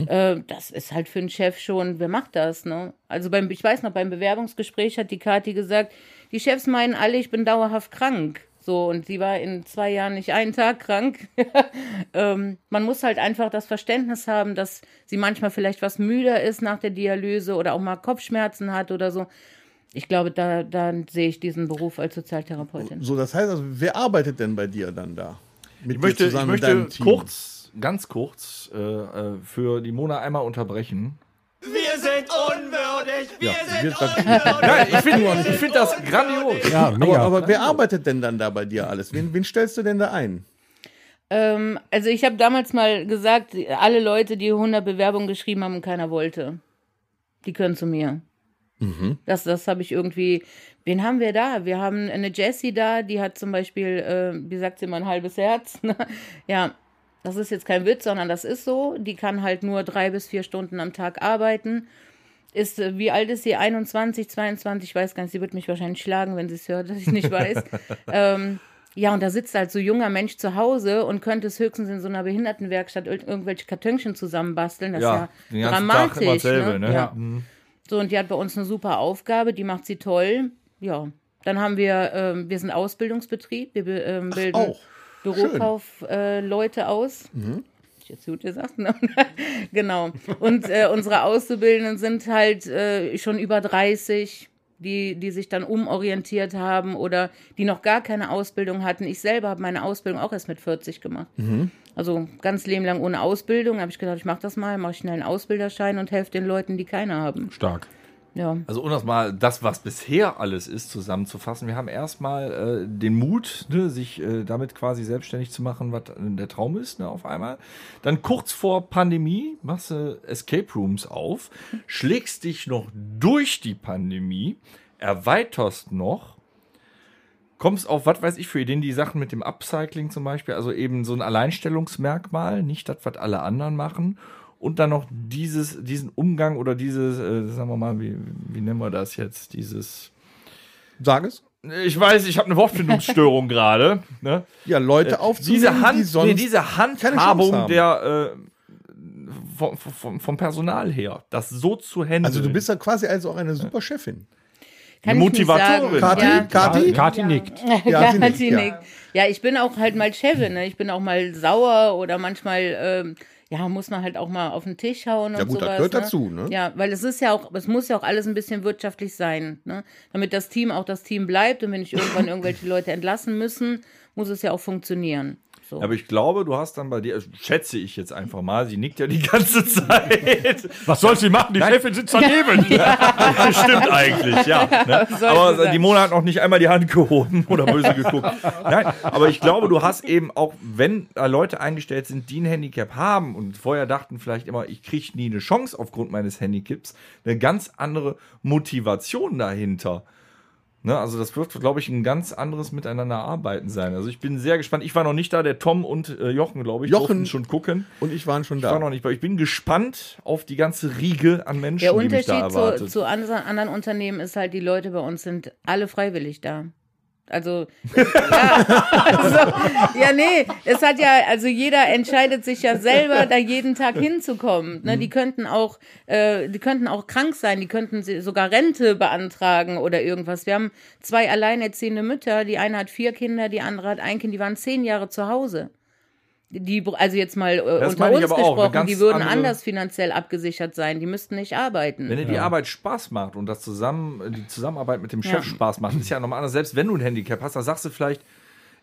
Äh, das ist halt für einen Chef schon, wer macht das, ne? Also beim, ich weiß noch, beim Bewerbungsgespräch hat die Kati gesagt, die Chefs meinen alle, ich bin dauerhaft krank. So, und sie war in zwei Jahren nicht einen Tag krank. ähm, man muss halt einfach das Verständnis haben, dass sie manchmal vielleicht was müder ist nach der Dialyse oder auch mal Kopfschmerzen hat oder so. Ich glaube, da, da sehe ich diesen Beruf als Sozialtherapeutin. So, das heißt also, wer arbeitet denn bei dir dann da? Mit Ich möchte, ich mit möchte deinem Team? kurz, ganz kurz, äh, äh, für die Mona einmal unterbrechen. Wir sind unwürdig. Wir Ja, sind unwürdig. Nein, ich finde find das grandios. Ja, aber, aber wer arbeitet denn dann da bei dir alles? Wen, wen stellst du denn da ein? Ähm, also ich habe damals mal gesagt, alle Leute, die 100 Bewerbungen geschrieben haben und keiner wollte, die können zu mir. Das, das habe ich irgendwie. Wen haben wir da? Wir haben eine Jessie da, die hat zum Beispiel, äh, wie sagt sie immer, ein halbes Herz. ne? ja, das ist jetzt kein Witz, sondern das ist so. Die kann halt nur drei bis vier Stunden am Tag arbeiten. Ist, äh, wie alt ist sie? 21, 22, ich weiß gar nicht, sie wird mich wahrscheinlich schlagen, wenn sie es hört, dass ich nicht weiß. ähm, ja, und da sitzt halt so junger Mensch zu Hause und könnte es höchstens in so einer Behindertenwerkstatt ir- irgendwelche Kartönchen zusammenbasteln. Das Ja, ist ja dramatisch. dasselbe, ne? Ja. So, und die hat bei uns eine super Aufgabe, die macht sie toll. Ja, dann haben wir, ähm, wir sind Ausbildungsbetrieb, wir ähm, bilden. Bürokaufleute äh, aus. Mhm. Ich jetzt gut gesagt, ne? genau. Und äh, unsere Auszubildenden sind halt äh, schon über 30, die, die sich dann umorientiert haben oder die noch gar keine Ausbildung hatten. Ich selber habe meine Ausbildung auch erst mit 40 gemacht. Also ganz Leben lang ohne Ausbildung. habe ich gedacht, ich mache das mal, mache schnell einen Ausbilderschein und helfe den Leuten, die keine haben. Stark. Ja. Also um das mal, das, was bisher alles ist, zusammenzufassen. Wir haben erstmal äh, den Mut, ne, sich äh, damit quasi selbstständig zu machen, was äh, der Traum ist, ne, auf einmal. Dann kurz vor Pandemie machst du Escape Rooms auf, schlägst dich noch durch die Pandemie, erweiterst noch, kommst auf, was weiß ich für Ideen, die Sachen mit dem Upcycling zum Beispiel, also eben so ein Alleinstellungsmerkmal, nicht das, was alle anderen machen. Und dann noch dieses, diesen Umgang oder dieses, äh, sagen wir mal, wie, wie nennen wir das jetzt? Dieses. Sag es. Ich weiß, ich habe eine Wortfindungsstörung gerade. Ne? Ja, Leute aufzunehmen, Diese, Hand, die sonst nee, diese Handhabung der äh, vom, vom, vom Personal her, das so zu handeln. Also du bist ja quasi also auch eine super Chefin. Kann Eine ich nicht Motivatorin. sagen. Kati, Ja. Kati? Kati nickt. Ja, Kati nickt, ja. nickt. Ja, ich bin auch halt mal Chefin. Ne? Ich bin auch mal sauer oder manchmal, ähm, ja, muss man halt auch mal auf den Tisch hauen und Ja gut, das sowas. gehört ne? dazu, ne? Ja, weil es ist ja auch, es muss ja auch alles ein bisschen wirtschaftlich sein, ne? Damit das Team auch das Team bleibt und wenn nicht irgendwann irgendwelche Leute entlassen müssen, muss es ja auch funktionieren. So. Aber ich glaube, du hast dann bei dir, schätze ich jetzt einfach mal, sie nickt ja die ganze Zeit. Was soll sie machen? Die Chefin sitzt daneben. Stimmt eigentlich, ja. Ne? Aber sagen? die Mona hat noch nicht einmal die Hand gehoben oder böse geguckt. Nein, aber ich glaube, du hast eben auch, wenn da Leute eingestellt sind, die ein Handicap haben und vorher dachten vielleicht immer, ich kriege nie eine Chance aufgrund meines Handicaps, eine ganz andere Motivation dahinter. Ne, also das wird, glaube ich, ein ganz anderes Miteinander arbeiten sein. Also ich bin sehr gespannt. Ich war noch nicht da, der Tom und äh, Jochen, glaube ich, Jochen- schon gucken. Und ich waren schon Ich war da. noch nicht, aber ich bin gespannt auf die ganze Riege an Menschen, Der die mich da Unterschied zu, erwartet. zu anderen, anderen Unternehmen ist halt, die Leute bei uns sind alle freiwillig da. Also, ja, also, ja, nee, es hat ja, also jeder entscheidet sich ja selber, da jeden Tag hinzukommen. Ne? Die könnten auch, äh, die könnten auch krank sein, die könnten sogar Rente beantragen oder irgendwas. Wir haben zwei alleinerziehende Mütter, die eine hat vier Kinder, die andere hat ein Kind, die waren zehn Jahre zu Hause. Die, also jetzt mal äh, Das unter uns gesprochen, die würden andere- anders finanziell abgesichert sein, die müssten nicht arbeiten. Wenn dir die Arbeit Spaß macht und das zusammen, die Zusammenarbeit mit dem Chef Spaß macht, ist ja nochmal anders. Selbst wenn du ein Handicap hast, dann sagst du vielleicht,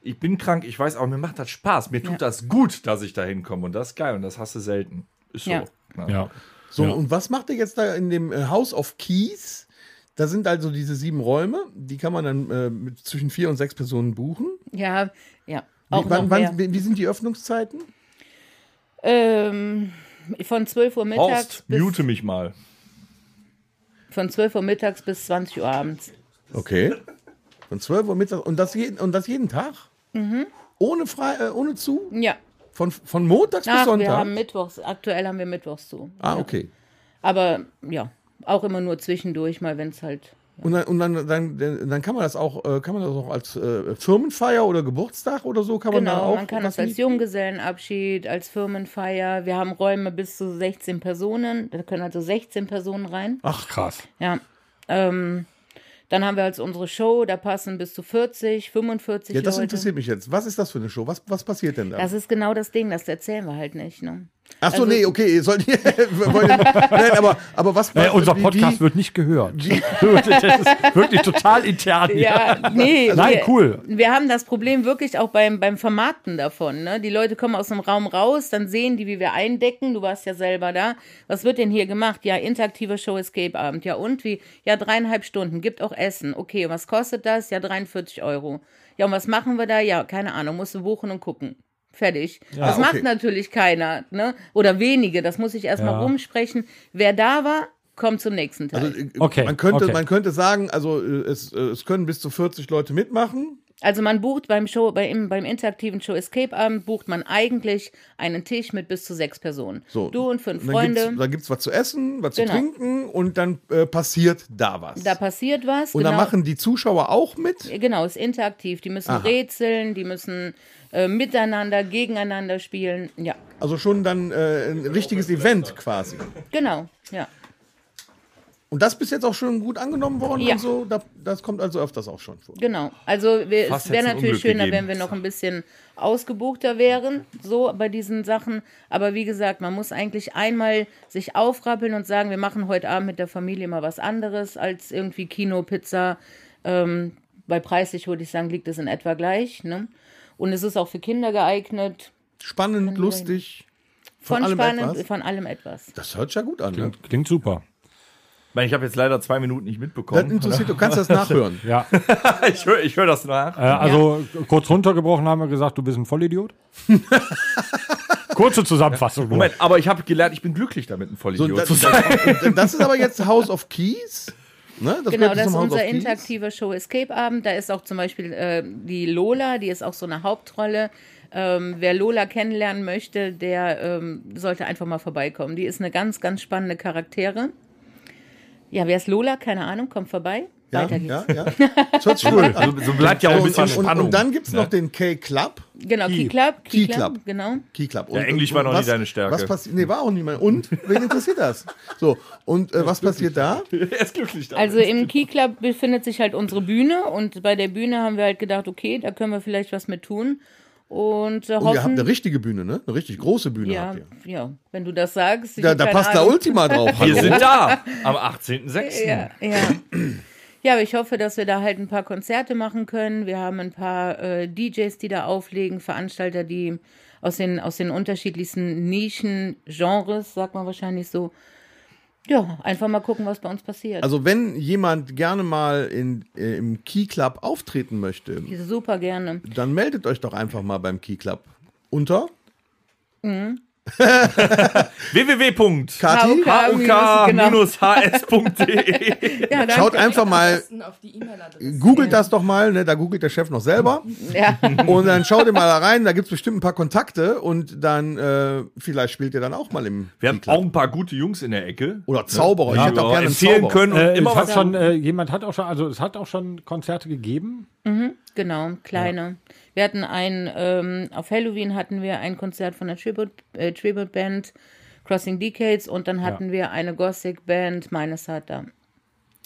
ich bin krank, ich weiß, aber mir macht das Spaß. Mir tut Ja. das gut, dass ich da hinkomme. Und das ist geil und das hast du selten. Ist so. Ja. Ja. So, Ja. und was macht ihr jetzt da in dem äh, House of Keys? Da sind also diese sieben Räume, die kann man dann äh, mit zwischen vier und sechs Personen buchen. Ja, ja. Auch Wie, wann, noch mehr. wann, wie wie sind die Öffnungszeiten? Ähm, von 12 Uhr mittags Horst, bis, mute mich mal. von 12 Uhr mittags bis 20 Uhr abends. Okay. Von 12 Uhr mittags und das jeden, und das jeden Tag? Mhm. Ohne frei, äh, ohne zu? Ja. Von, von montags bis Ach, wir Sonntag? haben Mittwochs, aktuell haben wir Mittwochs zu. ah, ja. okay. Aber ja, auch immer nur zwischendurch, mal wenn es halt. Und dann, und dann, dann, dann kann man das auch, äh, kann man das auch als äh, Firmenfeier oder Geburtstag oder so kann man da Genau, auch man kann das als? Junggesellenabschied, als Firmenfeier. Wir haben Räume bis zu 16 Personen. Da können also 16 Personen rein. Ach, krass. Ja. Ähm, dann haben wir als unsere Show, da passen bis zu 40, 45 Ja, das Leute. interessiert mich jetzt. Was ist das für eine Show? Was, was passiert denn da? Das ist genau das Ding, das erzählen wir halt nicht. Ne? Ach so, also- nee, okay, ihr sollt wir wollen- Nein, aber, aber was Äh, unser wie- Podcast wie, wird nicht gehört. das ist wirklich total intern. hier. Ja, nee. Nein, wir, cool. Wir haben das Problem wirklich auch beim, beim Vermarkten davon. Ne? Die Leute kommen aus dem Raum raus, dann sehen die, wie wir eindecken. Du warst ja selber da. Was wird denn hier gemacht? Ja, interaktiver Show-Escape-Abend. Ja, und wie? Ja, dreieinhalb Stunden. Gibt auch Essen. Okay, was kostet das? Ja, 43 Euro. Ja, und was machen wir da? Ja, keine Ahnung. Musst du buchen und gucken. Fertig. das okay. macht natürlich keiner, ne? Oder wenige. Das muss ich erstmal Ja. rumsprechen. Wer da war, kommt zum nächsten Teil. also, äh, Okay, man, könnte, okay. man könnte sagen, also äh, es, äh, es können bis zu 40 Leute mitmachen. Also man bucht beim Show, beim, beim interaktiven Show Escape Abend bucht man eigentlich einen Tisch mit bis zu sechs Personen. So. Du und fünf dann Freunde. Gibt's, da gibt es was zu essen, was Genau. zu trinken und dann äh, passiert da was. da passiert was. und genau, dann machen die Zuschauer auch mit. genau, ist interaktiv. Die müssen Aha. rätseln, die müssen äh, miteinander, gegeneinander spielen. Ja, Also schon dann äh, ein richtiges Event quasi. genau, ja. Und das bis jetzt auch schon gut angenommen worden Ja. und so. Da, das kommt also öfters auch schon vor. Genau. Also wir, es wäre natürlich Unglück schöner, gegeben. wenn wir noch ein bisschen ausgebuchter wären, so bei diesen Sachen. Aber wie gesagt, man muss eigentlich einmal sich aufrappeln und sagen, wir machen heute Abend mit der Familie mal was anderes als irgendwie Kino, Pizza. Ähm, bei preislich würde ich sagen, liegt es in etwa gleich. Ne? Und es ist auch für Kinder geeignet. Spannend, lustig. Von, Von, allem spannend, etwas. von allem etwas. Das hört sich ja gut an. Ne? Klingt, klingt super. Ich meine, ich habe jetzt leider zwei Minuten nicht Das mitbekommen. interessiert, du kannst das nachhören. Ja, ich höre ich hör das nach. äh, also kurz runtergebrochen haben wir gesagt, du bist ein Vollidiot. Kurze Zusammenfassung. nur. Moment, aber ich habe gelernt, ich bin glücklich damit, ein So, Vollidiot das, zu sein. das, das ist aber jetzt House of Keys. Ne? Das Genau, das ist unser interaktiver Show Escape Abend. Da ist auch zum Beispiel äh, die Lola, die ist auch so eine Hauptrolle. Ähm, wer Lola kennenlernen möchte, der ähm, sollte einfach mal vorbeikommen. Die ist eine ganz, ganz spannende Charaktere. Ja, wer ist Lola? Keine Ahnung, kommt vorbei. Ja, Weiter geht's. ja, ja. Sich gut an. So, so bleibt ja auch ein Und, bisschen und, und, Spannung. und dann gibt es noch den K-Club. Genau, Key. Key Club. Key Key Club. Club, genau. Key Club. Ja, Englisch war noch nie was- deine Stärke. Was passiert? Nee, war auch nie mein. Und? Wen interessiert das? So, und äh, was passiert da? er ist glücklich damit. Also im Key Club befindet sich halt unsere Bühne und bei der Bühne haben wir halt gedacht, okay, da können wir vielleicht was mit tun. Und, äh, Und hoffen, ihr habt eine richtige Bühne, ne? Eine richtig große Bühne ja, habt ihr. ja, wenn du das sagst. Da, da passt da Ahnung. Ultima drauf. Wir sind da am 18.06. Ja, ja. Ja, aber ich hoffe, dass wir da halt ein paar Konzerte machen können. Wir haben ein paar äh, DJs, die da auflegen, Veranstalter, die aus den, aus den unterschiedlichsten Nischen-Genres, sagt man wahrscheinlich so. Ja, einfach mal gucken, was bei uns passiert. Also wenn jemand gerne mal in, äh, im Key Club auftreten möchte, Super gerne. dann meldet euch doch einfach mal beim Key Club. Unter www. Kati. genau. Ja. Schaut einfach mal, Besten auf die E-Mail-Adresse. googelt das doch mal, ne? da googelt der Chef noch selber. Ja. Und dann schaut ihr mal da rein, da gibt's bestimmt ein paar Kontakte und dann äh, vielleicht spielt ihr dann auch mal im Wir haben auch ein paar gute Jungs in der Ecke. Oder Zauberer. die ich hätte wir auch gerne einen empfehlen Zauberer. können und Äh, immer es was schon, äh, jemand hat auch schon, also es hat auch schon Konzerte gegeben. Genau, kleine. Wir hatten ein, ähm, auf Halloween hatten wir ein Konzert von der Tribute, äh, Tribute Band Crossing Decades und dann hatten wir eine Gothic Band, meines hat da.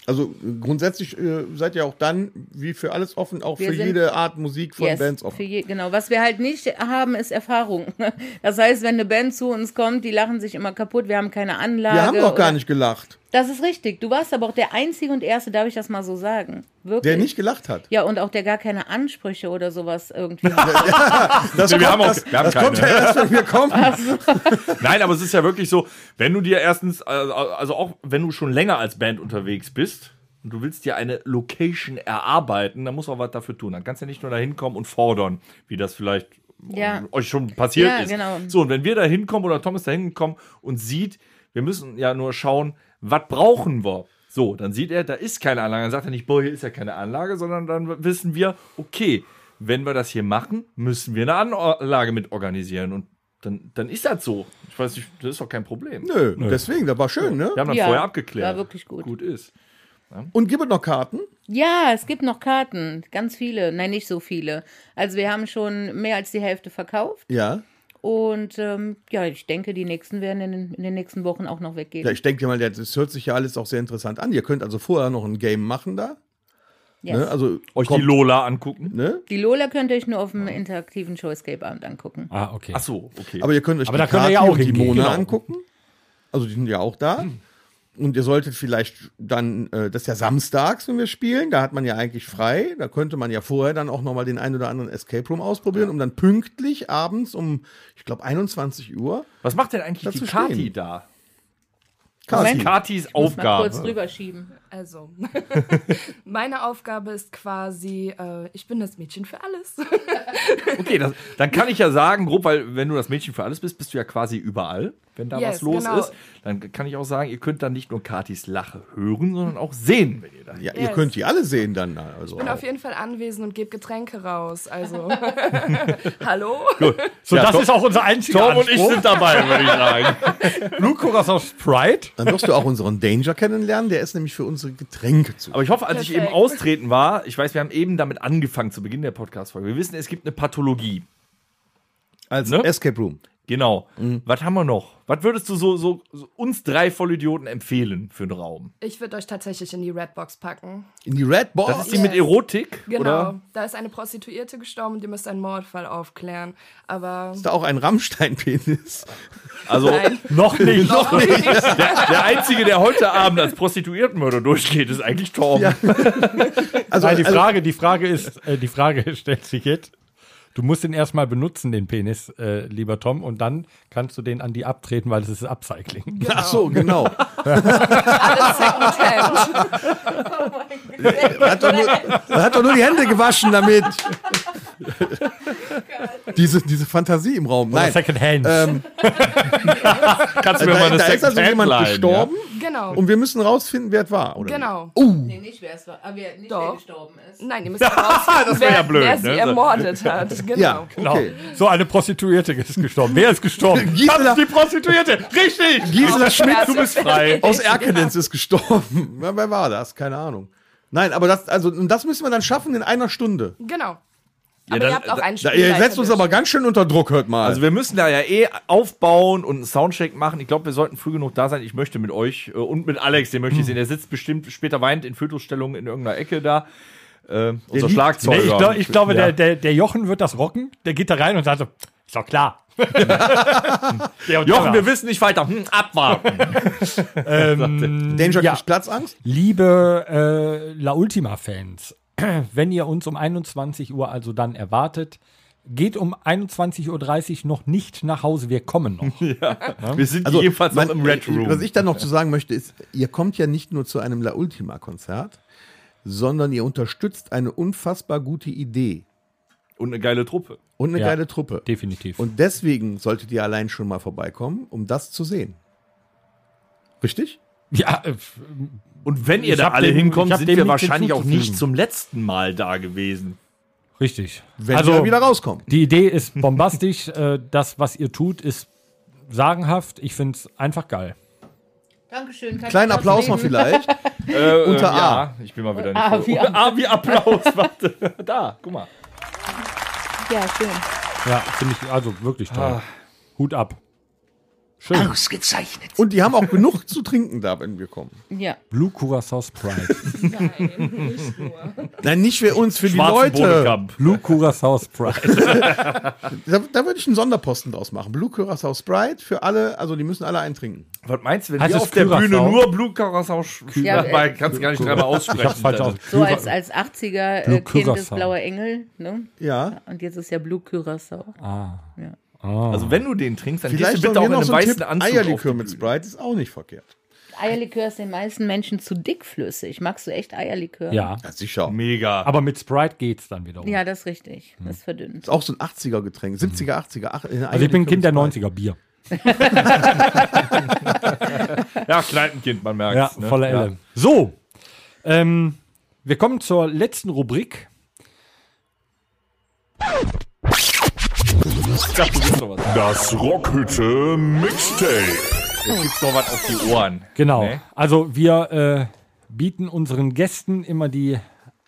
Also grundsätzlich äh, seid ihr auch dann, wie für alles offen, auch Wir für sind- jede Art Musik von Yes, Bands offen. für je, genau. Was wir halt nicht haben, ist Erfahrung. Das heißt, wenn eine Band zu uns kommt, die lachen sich immer kaputt, wir haben keine Anlage. Wir haben doch gar nicht gelacht. Das ist richtig. Du warst aber auch der Einzige und Erste, darf ich das mal so sagen. Wirklich. Der nicht gelacht hat. Ja, und auch der gar keine Ansprüche oder sowas irgendwie hat. Das wir haben auch- das, wir haben das kommt ja keine. erst, wenn wir kommen. Nein, aber es ist ja wirklich so, wenn du dir erstens, also also auch wenn du schon länger als Band unterwegs bist und du willst dir eine Location erarbeiten, dann musst du auch was dafür tun. Dann kannst du ja nicht nur da hinkommen und fordern, wie das vielleicht Ja. euch schon passiert Ja, ist. genau. So, und wenn wir da hinkommen oder Tom ist da hingekommen und sieht, wir müssen ja nur schauen, was brauchen wir? So, dann sieht er, da ist keine Anlage. Dann sagt er nicht, boah, hier ist ja keine Anlage, sondern dann wissen wir, okay, wenn wir das hier machen, müssen wir eine Anlage mit organisieren. Und dann, dann ist das so. Ich weiß nicht, das ist doch kein Problem. Nö, deswegen, das war schön, ne? Wir haben das Ja, vorher abgeklärt. war wirklich gut. Gut ist. Und gibt es noch Karten? Ja, es gibt noch Karten. Ganz viele. Nein, nicht so viele. Also wir haben schon mehr als die Hälfte verkauft. Ja. Und ähm, ja, ich denke, die nächsten werden in den, in den nächsten Wochen auch noch weggehen. Ja, ich denke mal, das hört sich ja alles auch sehr interessant an. Ihr könnt also vorher noch ein Game machen da. Yes. Ne? Also Euch kommt, die Lola angucken. ne? Die Lola könnt ihr euch nur auf dem interaktiven Showscape-Abend angucken. Ah, okay. Ach so, okay. Aber ihr könnt euch Aber die da könnt ihr Kati ja auch die Mona genau. angucken. Also die sind ja auch da. Und ihr solltet vielleicht dann, äh, das ist ja samstags, wenn wir spielen, da hat man ja eigentlich frei. Da könnte man ja vorher dann auch nochmal den einen oder anderen Escape Room ausprobieren, um dann pünktlich abends um, ich glaube, 21 Uhr. Was macht denn eigentlich die Kati stehen. da? Moment. Katis Muss mal kurz Aufgabe. drüber schieben. Also, meine Aufgabe ist quasi, äh, ich bin das Mädchen für alles. Okay, das, dann kann ich ja sagen, grob, weil wenn du das Mädchen für alles bist, bist du ja quasi überall, wenn da Yes, was los genau. ist. Dann kann ich auch sagen, ihr könnt dann nicht nur Katis Lache hören, sondern auch sehen, wenn ihr da Ja, ihr Yes. könnt die alle sehen dann. Also Ich bin auf jeden Fall anwesend und gebe Getränke raus. Also, hallo? So, Ja, das Tom- ist auch unser einziger Tom und ich Anspruch. sind dabei, würde ich sagen. Blutguckers aus Sprite. Dann wirst du auch unseren Danger kennenlernen, der ist nämlich für unsere Getränke zu. Aber ich hoffe, als ich eben Perfekt. austreten war, ich weiß, wir haben eben damit angefangen zu Beginn der Podcast-Folge. Wir wissen, es gibt eine Pathologie. Als ne? Escape Room. Genau. Was haben wir noch? Was würdest du so, so, so uns drei Vollidioten empfehlen für einen Raum? Ich würde euch tatsächlich in die Redbox packen. In die Red Box. Das ist die mit Erotik? Genau. Oder? Da ist eine Prostituierte gestorben und ihr müsst einen Mordfall aufklären. Aber. Ist da auch ein Rammstein-Penis? Also, Nein. Noch nicht. der, der Einzige, der heute Abend als Prostituiertenmörder durchgeht, ist eigentlich Tom. Ja. Also, Nein, die also- Frage, die Frage ist, äh, die Frage stellt sich jetzt. Du musst den erstmal benutzen, den Penis, äh, lieber Tom, und dann kannst du den an die abtreten, weil es ist Upcycling. Ach so, genau. Alles Secondhand. Er hat, doch nur, er hat doch nur die Hände gewaschen damit. diese, diese Fantasie im Raum. Nein. Second Hand. Ähm, Kannst du mir mal da, eine da ist also Second-Hand jemand leihen, gestorben Genau. und wir müssen rausfinden, wer es war. Oder? Genau. Nee, nicht wer es war. Aber wer, nicht Doch. wer gestorben ist. Nein, ihr müsst wär wer, ja blöd, wer sie ne? ermordet hat. Genau. Ja, genau. okay. So eine Prostituierte ist gestorben. Wer ist gestorben? Gisela, Das ist die Prostituierte. Richtig. Gisela Schmidt Du bist frei. aus Erkelenz ist gestorben. Wer, war das? Keine Ahnung. Nein, aber das, also, und das müssen wir dann schaffen in einer Stunde. Genau. Ja, Aber dann- ihr habt auch einen Da, ihr setzt uns aber ganz schön unter Druck, hört mal. Also wir müssen da ja eh aufbauen und einen Soundcheck machen. Ich glaube, wir sollten früh genug da sein. Ich möchte mit euch äh, und mit Alex, den möchte ich sehen. Der sitzt bestimmt später weinend in Fötusstellung in irgendeiner Ecke da. äh, unser liegt- Nee, Schlagzeuger. ich, glaub, ich glaube, Ja. der, der, der Jochen wird das rocken. Der geht da rein und sagt so, ist doch klar. Jochen, wir wissen nicht weiter. Hm, abwarten. Danger ja. Platzangst? Liebe äh, La Ultima-Fans, wenn ihr uns um 21 Uhr also dann erwartet, geht um 21.30 Uhr noch nicht nach Hause, wir kommen noch. Wir sind Also, jedenfalls man- noch im Red Room. Was ich dann noch zu sagen möchte, ist, ihr kommt ja nicht nur zu einem La Ultima-Konzert, sondern ihr unterstützt eine unfassbar gute Idee Und eine geile Truppe. und eine Ja. geile Truppe. Definitiv. Und deswegen solltet ihr allein schon mal vorbeikommen, um das zu sehen. Richtig? Ja, äh, Und wenn ihr da alle dem- hinkommt, sind wir wahrscheinlich auch nicht zum letzten Mal da gewesen. richtig. Wenn also, wir wieder rauskommen. die Idee ist bombastisch. äh, das, was ihr tut, ist sagenhaft. Ich finde es einfach geil. Dankeschön. kann Kleinen Applaus ausleben? vielleicht. Äh, Unter äh, A. Ja, ich bin mal wieder nicht A so. wie A wie Applaus. Warte. Da, guck mal. Ja, schön. Ja, finde ich also wirklich toll. Hut ab. Schön. Ausgezeichnet. Und die haben auch genug zu trinken da, wenn wir kommen. Ja. Blue Curacao Sprite. Nein, nicht nur. Nein, nicht für uns, für die Schwarzen Leute. Bodenkamp. Blue Curacao Sprite. Da, da würde ich einen Sonderposten draus machen. Blue Curacao Sprite für alle, also die müssen alle eintrinken. Was meinst du, wenn Heißt wir es auf der Curaçao? Bühne nur Blue Curacao sch- Ja, äh, kannst du gar nicht dreimal aussprechen. Ich hab's falsch aus. So als, als 80er Blue äh, Kind des Curaçao. Blauer Engel. Ne? Ja. Und jetzt ist ja Blue Curaçao. Also wenn du den trinkst, dann Vielleicht gehst du bitte auch in einem so weißen Tipp, Anzug Eierlikör auf die mit. Sprite ist auch nicht verkehrt. Eierlikör ist den meisten Menschen zu dickflüssig. Magst du echt Eierlikör? Ja. Ja, sicher. Mega. Aber mit Sprite geht's dann wiederum. Ja, das ist richtig. Das ist verdünnt. Ist auch so ein 80er-Getränk. 70er, 80er. ach, Also ich bin Kind der mit Sprite. 90er Bier. Ja, Kneipenkind, man merkt Ja, ne? voller Elle. So, ähm, wir kommen zur letzten Rubrik. Ich dachte, du noch was. Das Rockhütte Mixtape. Jetzt gibt's noch was auf die Ohren. Genau. Ne? Also wir äh, bieten unseren Gästen immer die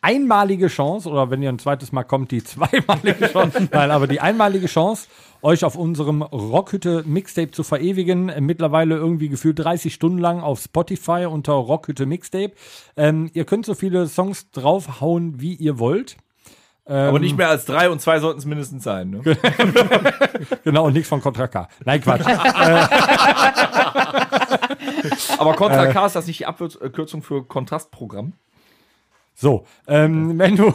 einmalige Chance, oder wenn ihr ein zweites Mal kommt, die zweimalige Chance, nein, aber die einmalige Chance, euch auf unserem Rockhütte Mixtape zu verewigen. Mittlerweile irgendwie gefühlt 30 Stunden lang auf Spotify unter Rockhütte Mixtape. Ähm, ihr könnt so viele Songs draufhauen, wie ihr wollt. Aber nicht mehr als drei und zwei sollten es mindestens sein. Ne? Genau, und nichts von Contra K. Nein, Quatsch. Aber Contra K ist das nicht die Abkürzung für Kontrastprogramm? So, ähm, wenn du.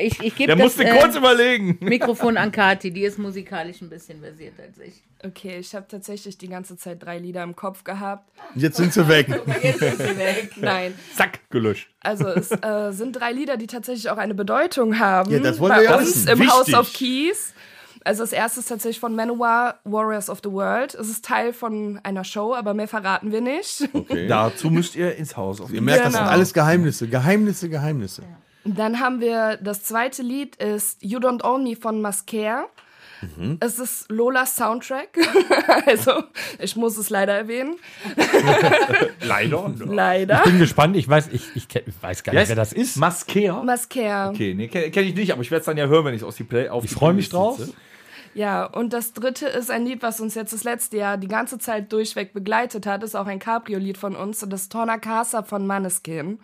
Ich, ich gebe Der das musste äh, kurz überlegen. Mikrofon an Kati. Die ist musikalisch ein bisschen versiert als ich. Okay, ich habe tatsächlich die ganze Zeit drei Lieder im Kopf gehabt. Jetzt sind sie weg. Jetzt ist sie weg. Nein, Zack, gelöscht. also es äh, sind drei Lieder, die tatsächlich auch eine Bedeutung haben. Ja, das wollen bei wir ja uns wissen. im Wichtig. House of Keys. Also das erste ist tatsächlich von Manowar, Warriors of the World. Es ist Teil von einer Show, aber mehr verraten wir nicht. Okay. Dazu müsst ihr ins Haus. Auf Ihr merkt, das sind Genau. alles Geheimnisse. Geheimnisse, Geheimnisse. Dann haben wir das zweite Lied ist You Don't Own Me von Mascare. Es ist Lolas Soundtrack. also, ich muss es leider erwähnen. Leider. Leider. Bin gespannt, ich weiß, ich, ich, ich weiß gar nicht, Yes. wer das ist. Mascara? Mascare. Okay, nee, kenne kenn ich nicht, aber ich werde es dann ja hören, wenn ich es aus die Play auf Ich die freu mich drauf. setze. Ja, und das dritte ist ein Lied, was uns jetzt das letzte Jahr die ganze Zeit durchweg begleitet hat. Ist auch ein Cabrio-Lied von uns. Und das ist Torna Casa von Maneskin.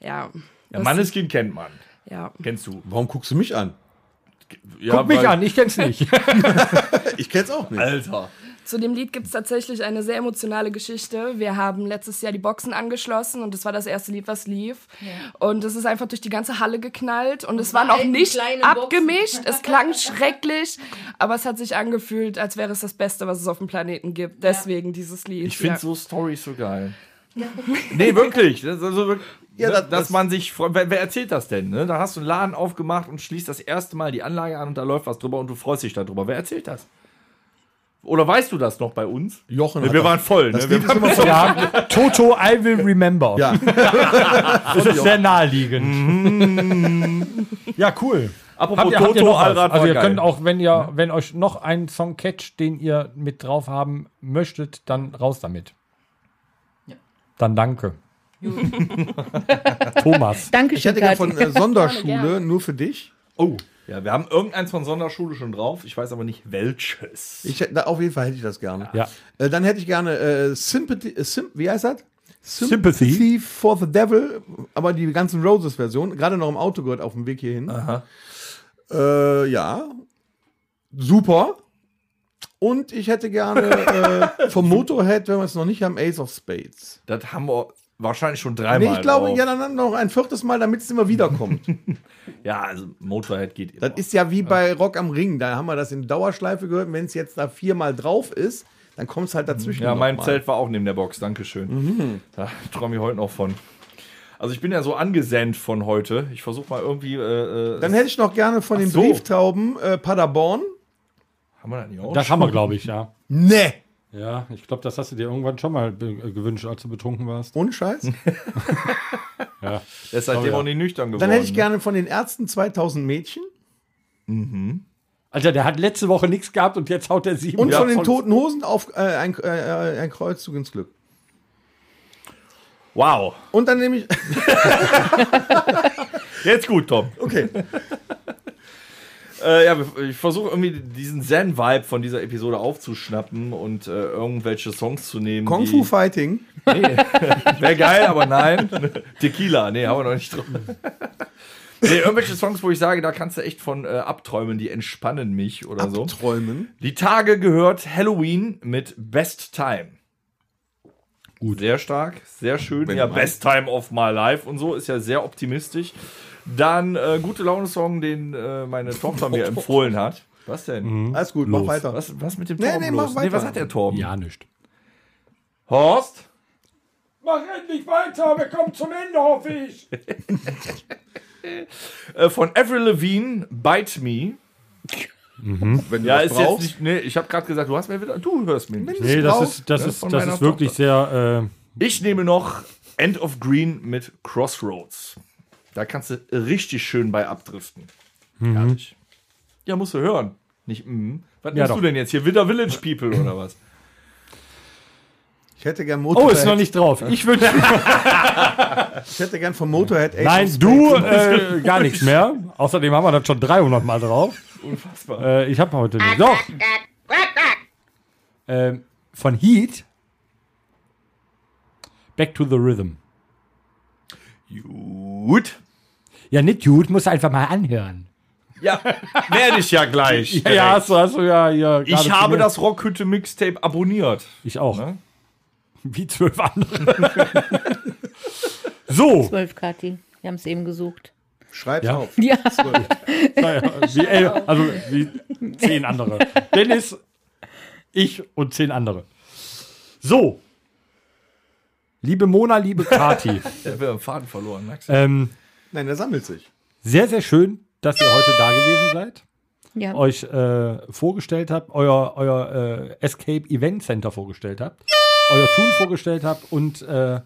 Ja. Ja, Manneskin kennt man. Ja. Kennst du? Warum guckst du mich an? Ja, Guck mich an, ich kenn's nicht. Ich kenn's auch nicht. Alter. Zu dem Lied gibt es tatsächlich eine sehr emotionale Geschichte. Wir haben letztes Jahr die Boxen angeschlossen und das war das erste Lied, was lief. Und es ist einfach durch die ganze Halle geknallt und es war noch nicht abgemischt. Es klang schrecklich, aber es hat sich angefühlt, als wäre es das Beste, was es auf dem Planeten gibt. Deswegen dieses Lied. Ich finde ja. so Storys so geil. Nee, wirklich. Das ist also wirklich Ja, ne, das- dass das- man sich freut. Wer, wer erzählt das denn? Ne? Da hast du einen Laden aufgemacht und schließt das erste Mal die Anlage an und da läuft was drüber und du freust dich darüber. Wer erzählt das? Oder weißt du das noch bei uns? Jochen Wir hat waren voll. Ne? Wir immer voll. ja, Toto, I will remember. Ja. das ist sehr naheliegend. ja, cool. Apropos Habt ihr, habt ihr Toto? Allrad Also ihr geil. könnt auch, wenn ihr, wenn euch noch einen Song catcht, den ihr mit drauf haben möchtet, dann raus damit. Dann danke. Thomas. Dankeschön, Ich hätte gerne Kati. von äh, Sonderschule nur für dich. Oh. Ja, wir haben irgendeins von Sonderschule schon drauf. Ich weiß aber nicht welches. Ich, hätte- auf jeden Fall hätte ich das gerne. Ja. Äh, dann hätte ich gerne äh, Sympathy, äh, Sym wie heißt das? Sympathy. for the Devil, aber die ganzen Roses-Version, gerade noch im Auto gehört auf dem Weg hierhin. Äh, ja, super. Und ich hätte gerne äh, vom Motorhead, wenn wir es noch nicht haben, Ace of Spades. Das haben wir wahrscheinlich schon dreimal. Nee, ich glaube, drauf. ja, dann noch ein viertes Mal, damit es immer wieder kommt. ja, also Motorhead geht immer. Das ist ja wie bei Rock am Ring. Da haben wir das in Dauerschleife gehört. Wenn es jetzt da viermal drauf ist, dann kommt es halt dazwischen. ja, mein mal. Zelt war auch neben der Box, Dankeschön. Da träume ich heute noch von. Also ich bin ja so angesendet von heute. Ich versuche mal irgendwie. Äh, äh, Dann hätte ich noch gerne von den so. Brieftauben äh, Paderborn. haben wir das nicht auch? Das haben wir, glaube ich, ja. Nee. Ja, ich glaube, das hast du dir irgendwann schon mal äh, gewünscht, als du betrunken warst. Ohne Scheiß. Ja. Der ist seitdem ja. auch nicht nüchtern geworden. Dann hätte ich ne? gerne von den Ärzten 2000 Mädchen. Alter, der hat letzte Woche nichts gehabt und jetzt haut er sieben. Und von den Toten Hosen auf äh, ein, äh, ein Kreuzzug ins Glück. Wow. Und dann nehme ich. Jetzt gut, Tom. Okay. Äh, ja, ich versuche irgendwie diesen Zen-Vibe von dieser Episode aufzuschnappen und äh, irgendwelche Songs zu nehmen. Kung Fu Fighting. Wäre geil, aber nein. Tequila, nee, haben wir noch nicht drauf. Nee, irgendwelche Songs, wo ich sage, da kannst du echt von äh, abträumen, die entspannen mich oder so. Träumen. Die Tage gehört Halloween mit Best Time. Gut. Sehr stark, sehr schön. Wenn ja, Best Time of My Life und so ist ja sehr optimistisch. Dann äh, gute Laune-Song, den äh, meine Tochter mir empfohlen hat. Was denn? Alles gut, Los. mach weiter. Was, was mit dem Nee, Torben nee, los? mach Nee, was hat der Torben? Ja, nicht. Horst? Mach endlich weiter, wir kommen zum Ende, hoffe ich. Äh, von Avril Lavigne, Bite Me. Wenn du Ja, das ist jetzt brauchst. nicht. Nee, ich habe gerade gesagt, du hast mir wieder. Du hörst mir nicht. Nee, das ist, das ist, das ist wirklich sehr. Äh, Ich nehme noch End of Green mit Crossroads. Da kannst du richtig schön bei abdriften. Herrlich. Ja, musst du hören. Nicht, mm. Was Ja, nimmst doch. du denn jetzt hier? Wither Village People oder was? Ich hätte gern oh, Motorhead. ist noch nicht drauf. Ich wünsche. Ich hätte gern vom Motorhead of Nein, du äh, gar nichts mehr. Außerdem haben wir das schon 300 Mal drauf. Unfassbar. Äh, ich habe heute nicht. Doch. Ähm, von Heat. Back to the Rhythm. Gut. Ja, nicht gut, muss einfach mal anhören. Ja, werde ich ja gleich. Ja, ja hast, du, hast du ja hier. ich habe das Rockhütte Mixtape abonniert. Ich auch. Ne? Wie zwölf andere. so. Zwölf, Kathi. Wir haben es eben gesucht. Schreib's Ja. auf. Ja. Naja, wie, elf, also wie zehn andere. Dennis, ich und zehn andere. So. Liebe Mona, liebe Kati. Ich habe den Faden verloren. Max. ähm, Nein, der sammelt sich. sehr, sehr schön, dass ihr heute da gewesen seid. ja. Euch äh, vorgestellt habt, euer, euer äh, Escape Event Center vorgestellt habt, euer Tun vorgestellt habt und äh,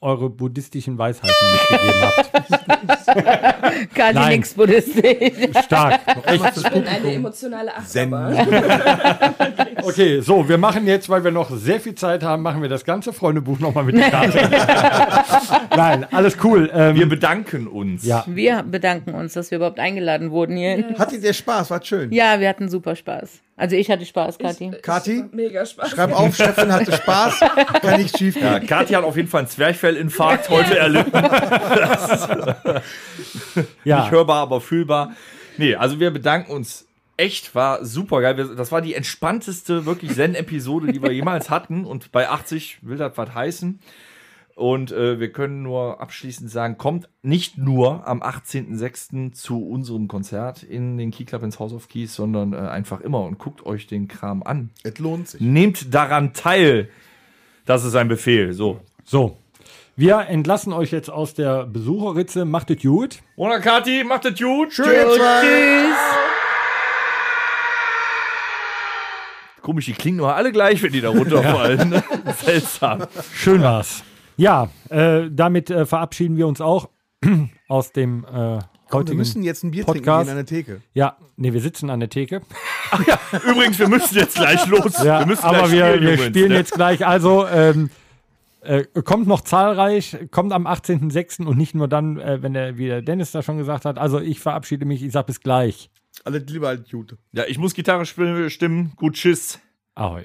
eure buddhistischen Weisheiten mitgegeben habt. Nein. nix buddhistisch. Stark. Ich bin eine emotionale Achterbahn. Okay, so, wir machen jetzt, weil wir noch sehr viel Zeit haben, machen wir das ganze Freundebuch nochmal mit der Karte. Nein, alles cool. Ähm, Wir bedanken uns. ja, Wir bedanken uns, dass wir überhaupt eingeladen wurden hierhin. Hattet ihr Spaß? War schön. Ja, wir hatten super Spaß. Also ich hatte Spaß, Kathi. Kathi, Mega Spaß. schreib auf, Chefin hatte Spaß. Kann nicht schief Ja, gehen. Kathi hat auf jeden Fall einen Zwerchfellinfarkt heute erlitten. ja. Nicht hörbar, aber fühlbar. Nee, also wir bedanken uns. Echt, war super geil. Das war die entspannteste, wirklich Zen-Episode, die wir jemals hatten. Und bei 80 will das was heißen. Und äh, wir können nur abschließend sagen, kommt nicht nur am 18.06. zu unserem Konzert in den Key Club ins House of Keys, sondern äh, einfach immer und guckt euch den Kram an. Es lohnt sich. Nehmt daran teil. Das ist ein Befehl. So. So. Wir entlassen euch jetzt aus der Besucherritze. Macht es gut. Oder Kathi, macht es gut. Tschüss. Tschüss. Komisch, die klingen nur alle gleich, wenn die da runterfallen. Seltsam. Schön war's. Ja, äh, damit äh, verabschieden wir uns auch aus dem äh, Komm, wir müssen jetzt ein Bier trinken Podcast. gehen an der Theke. Ja, nee, wir sitzen an der Theke. Übrigens, wir müssen jetzt gleich los. Ja, wir müssen aber gleich wir, spielen, wir Jungs, spielen ne? jetzt gleich. Also ähm, äh, kommt noch zahlreich, kommt am 18.06. und nicht nur dann, äh, wenn der, wie der Dennis da schon gesagt hat. Also ich verabschiede mich, ich sag bis gleich. Alles lieber als Jute. Ja, ich muss Gitarre spielen, stimmen. Gut, tschüss. Ahoi.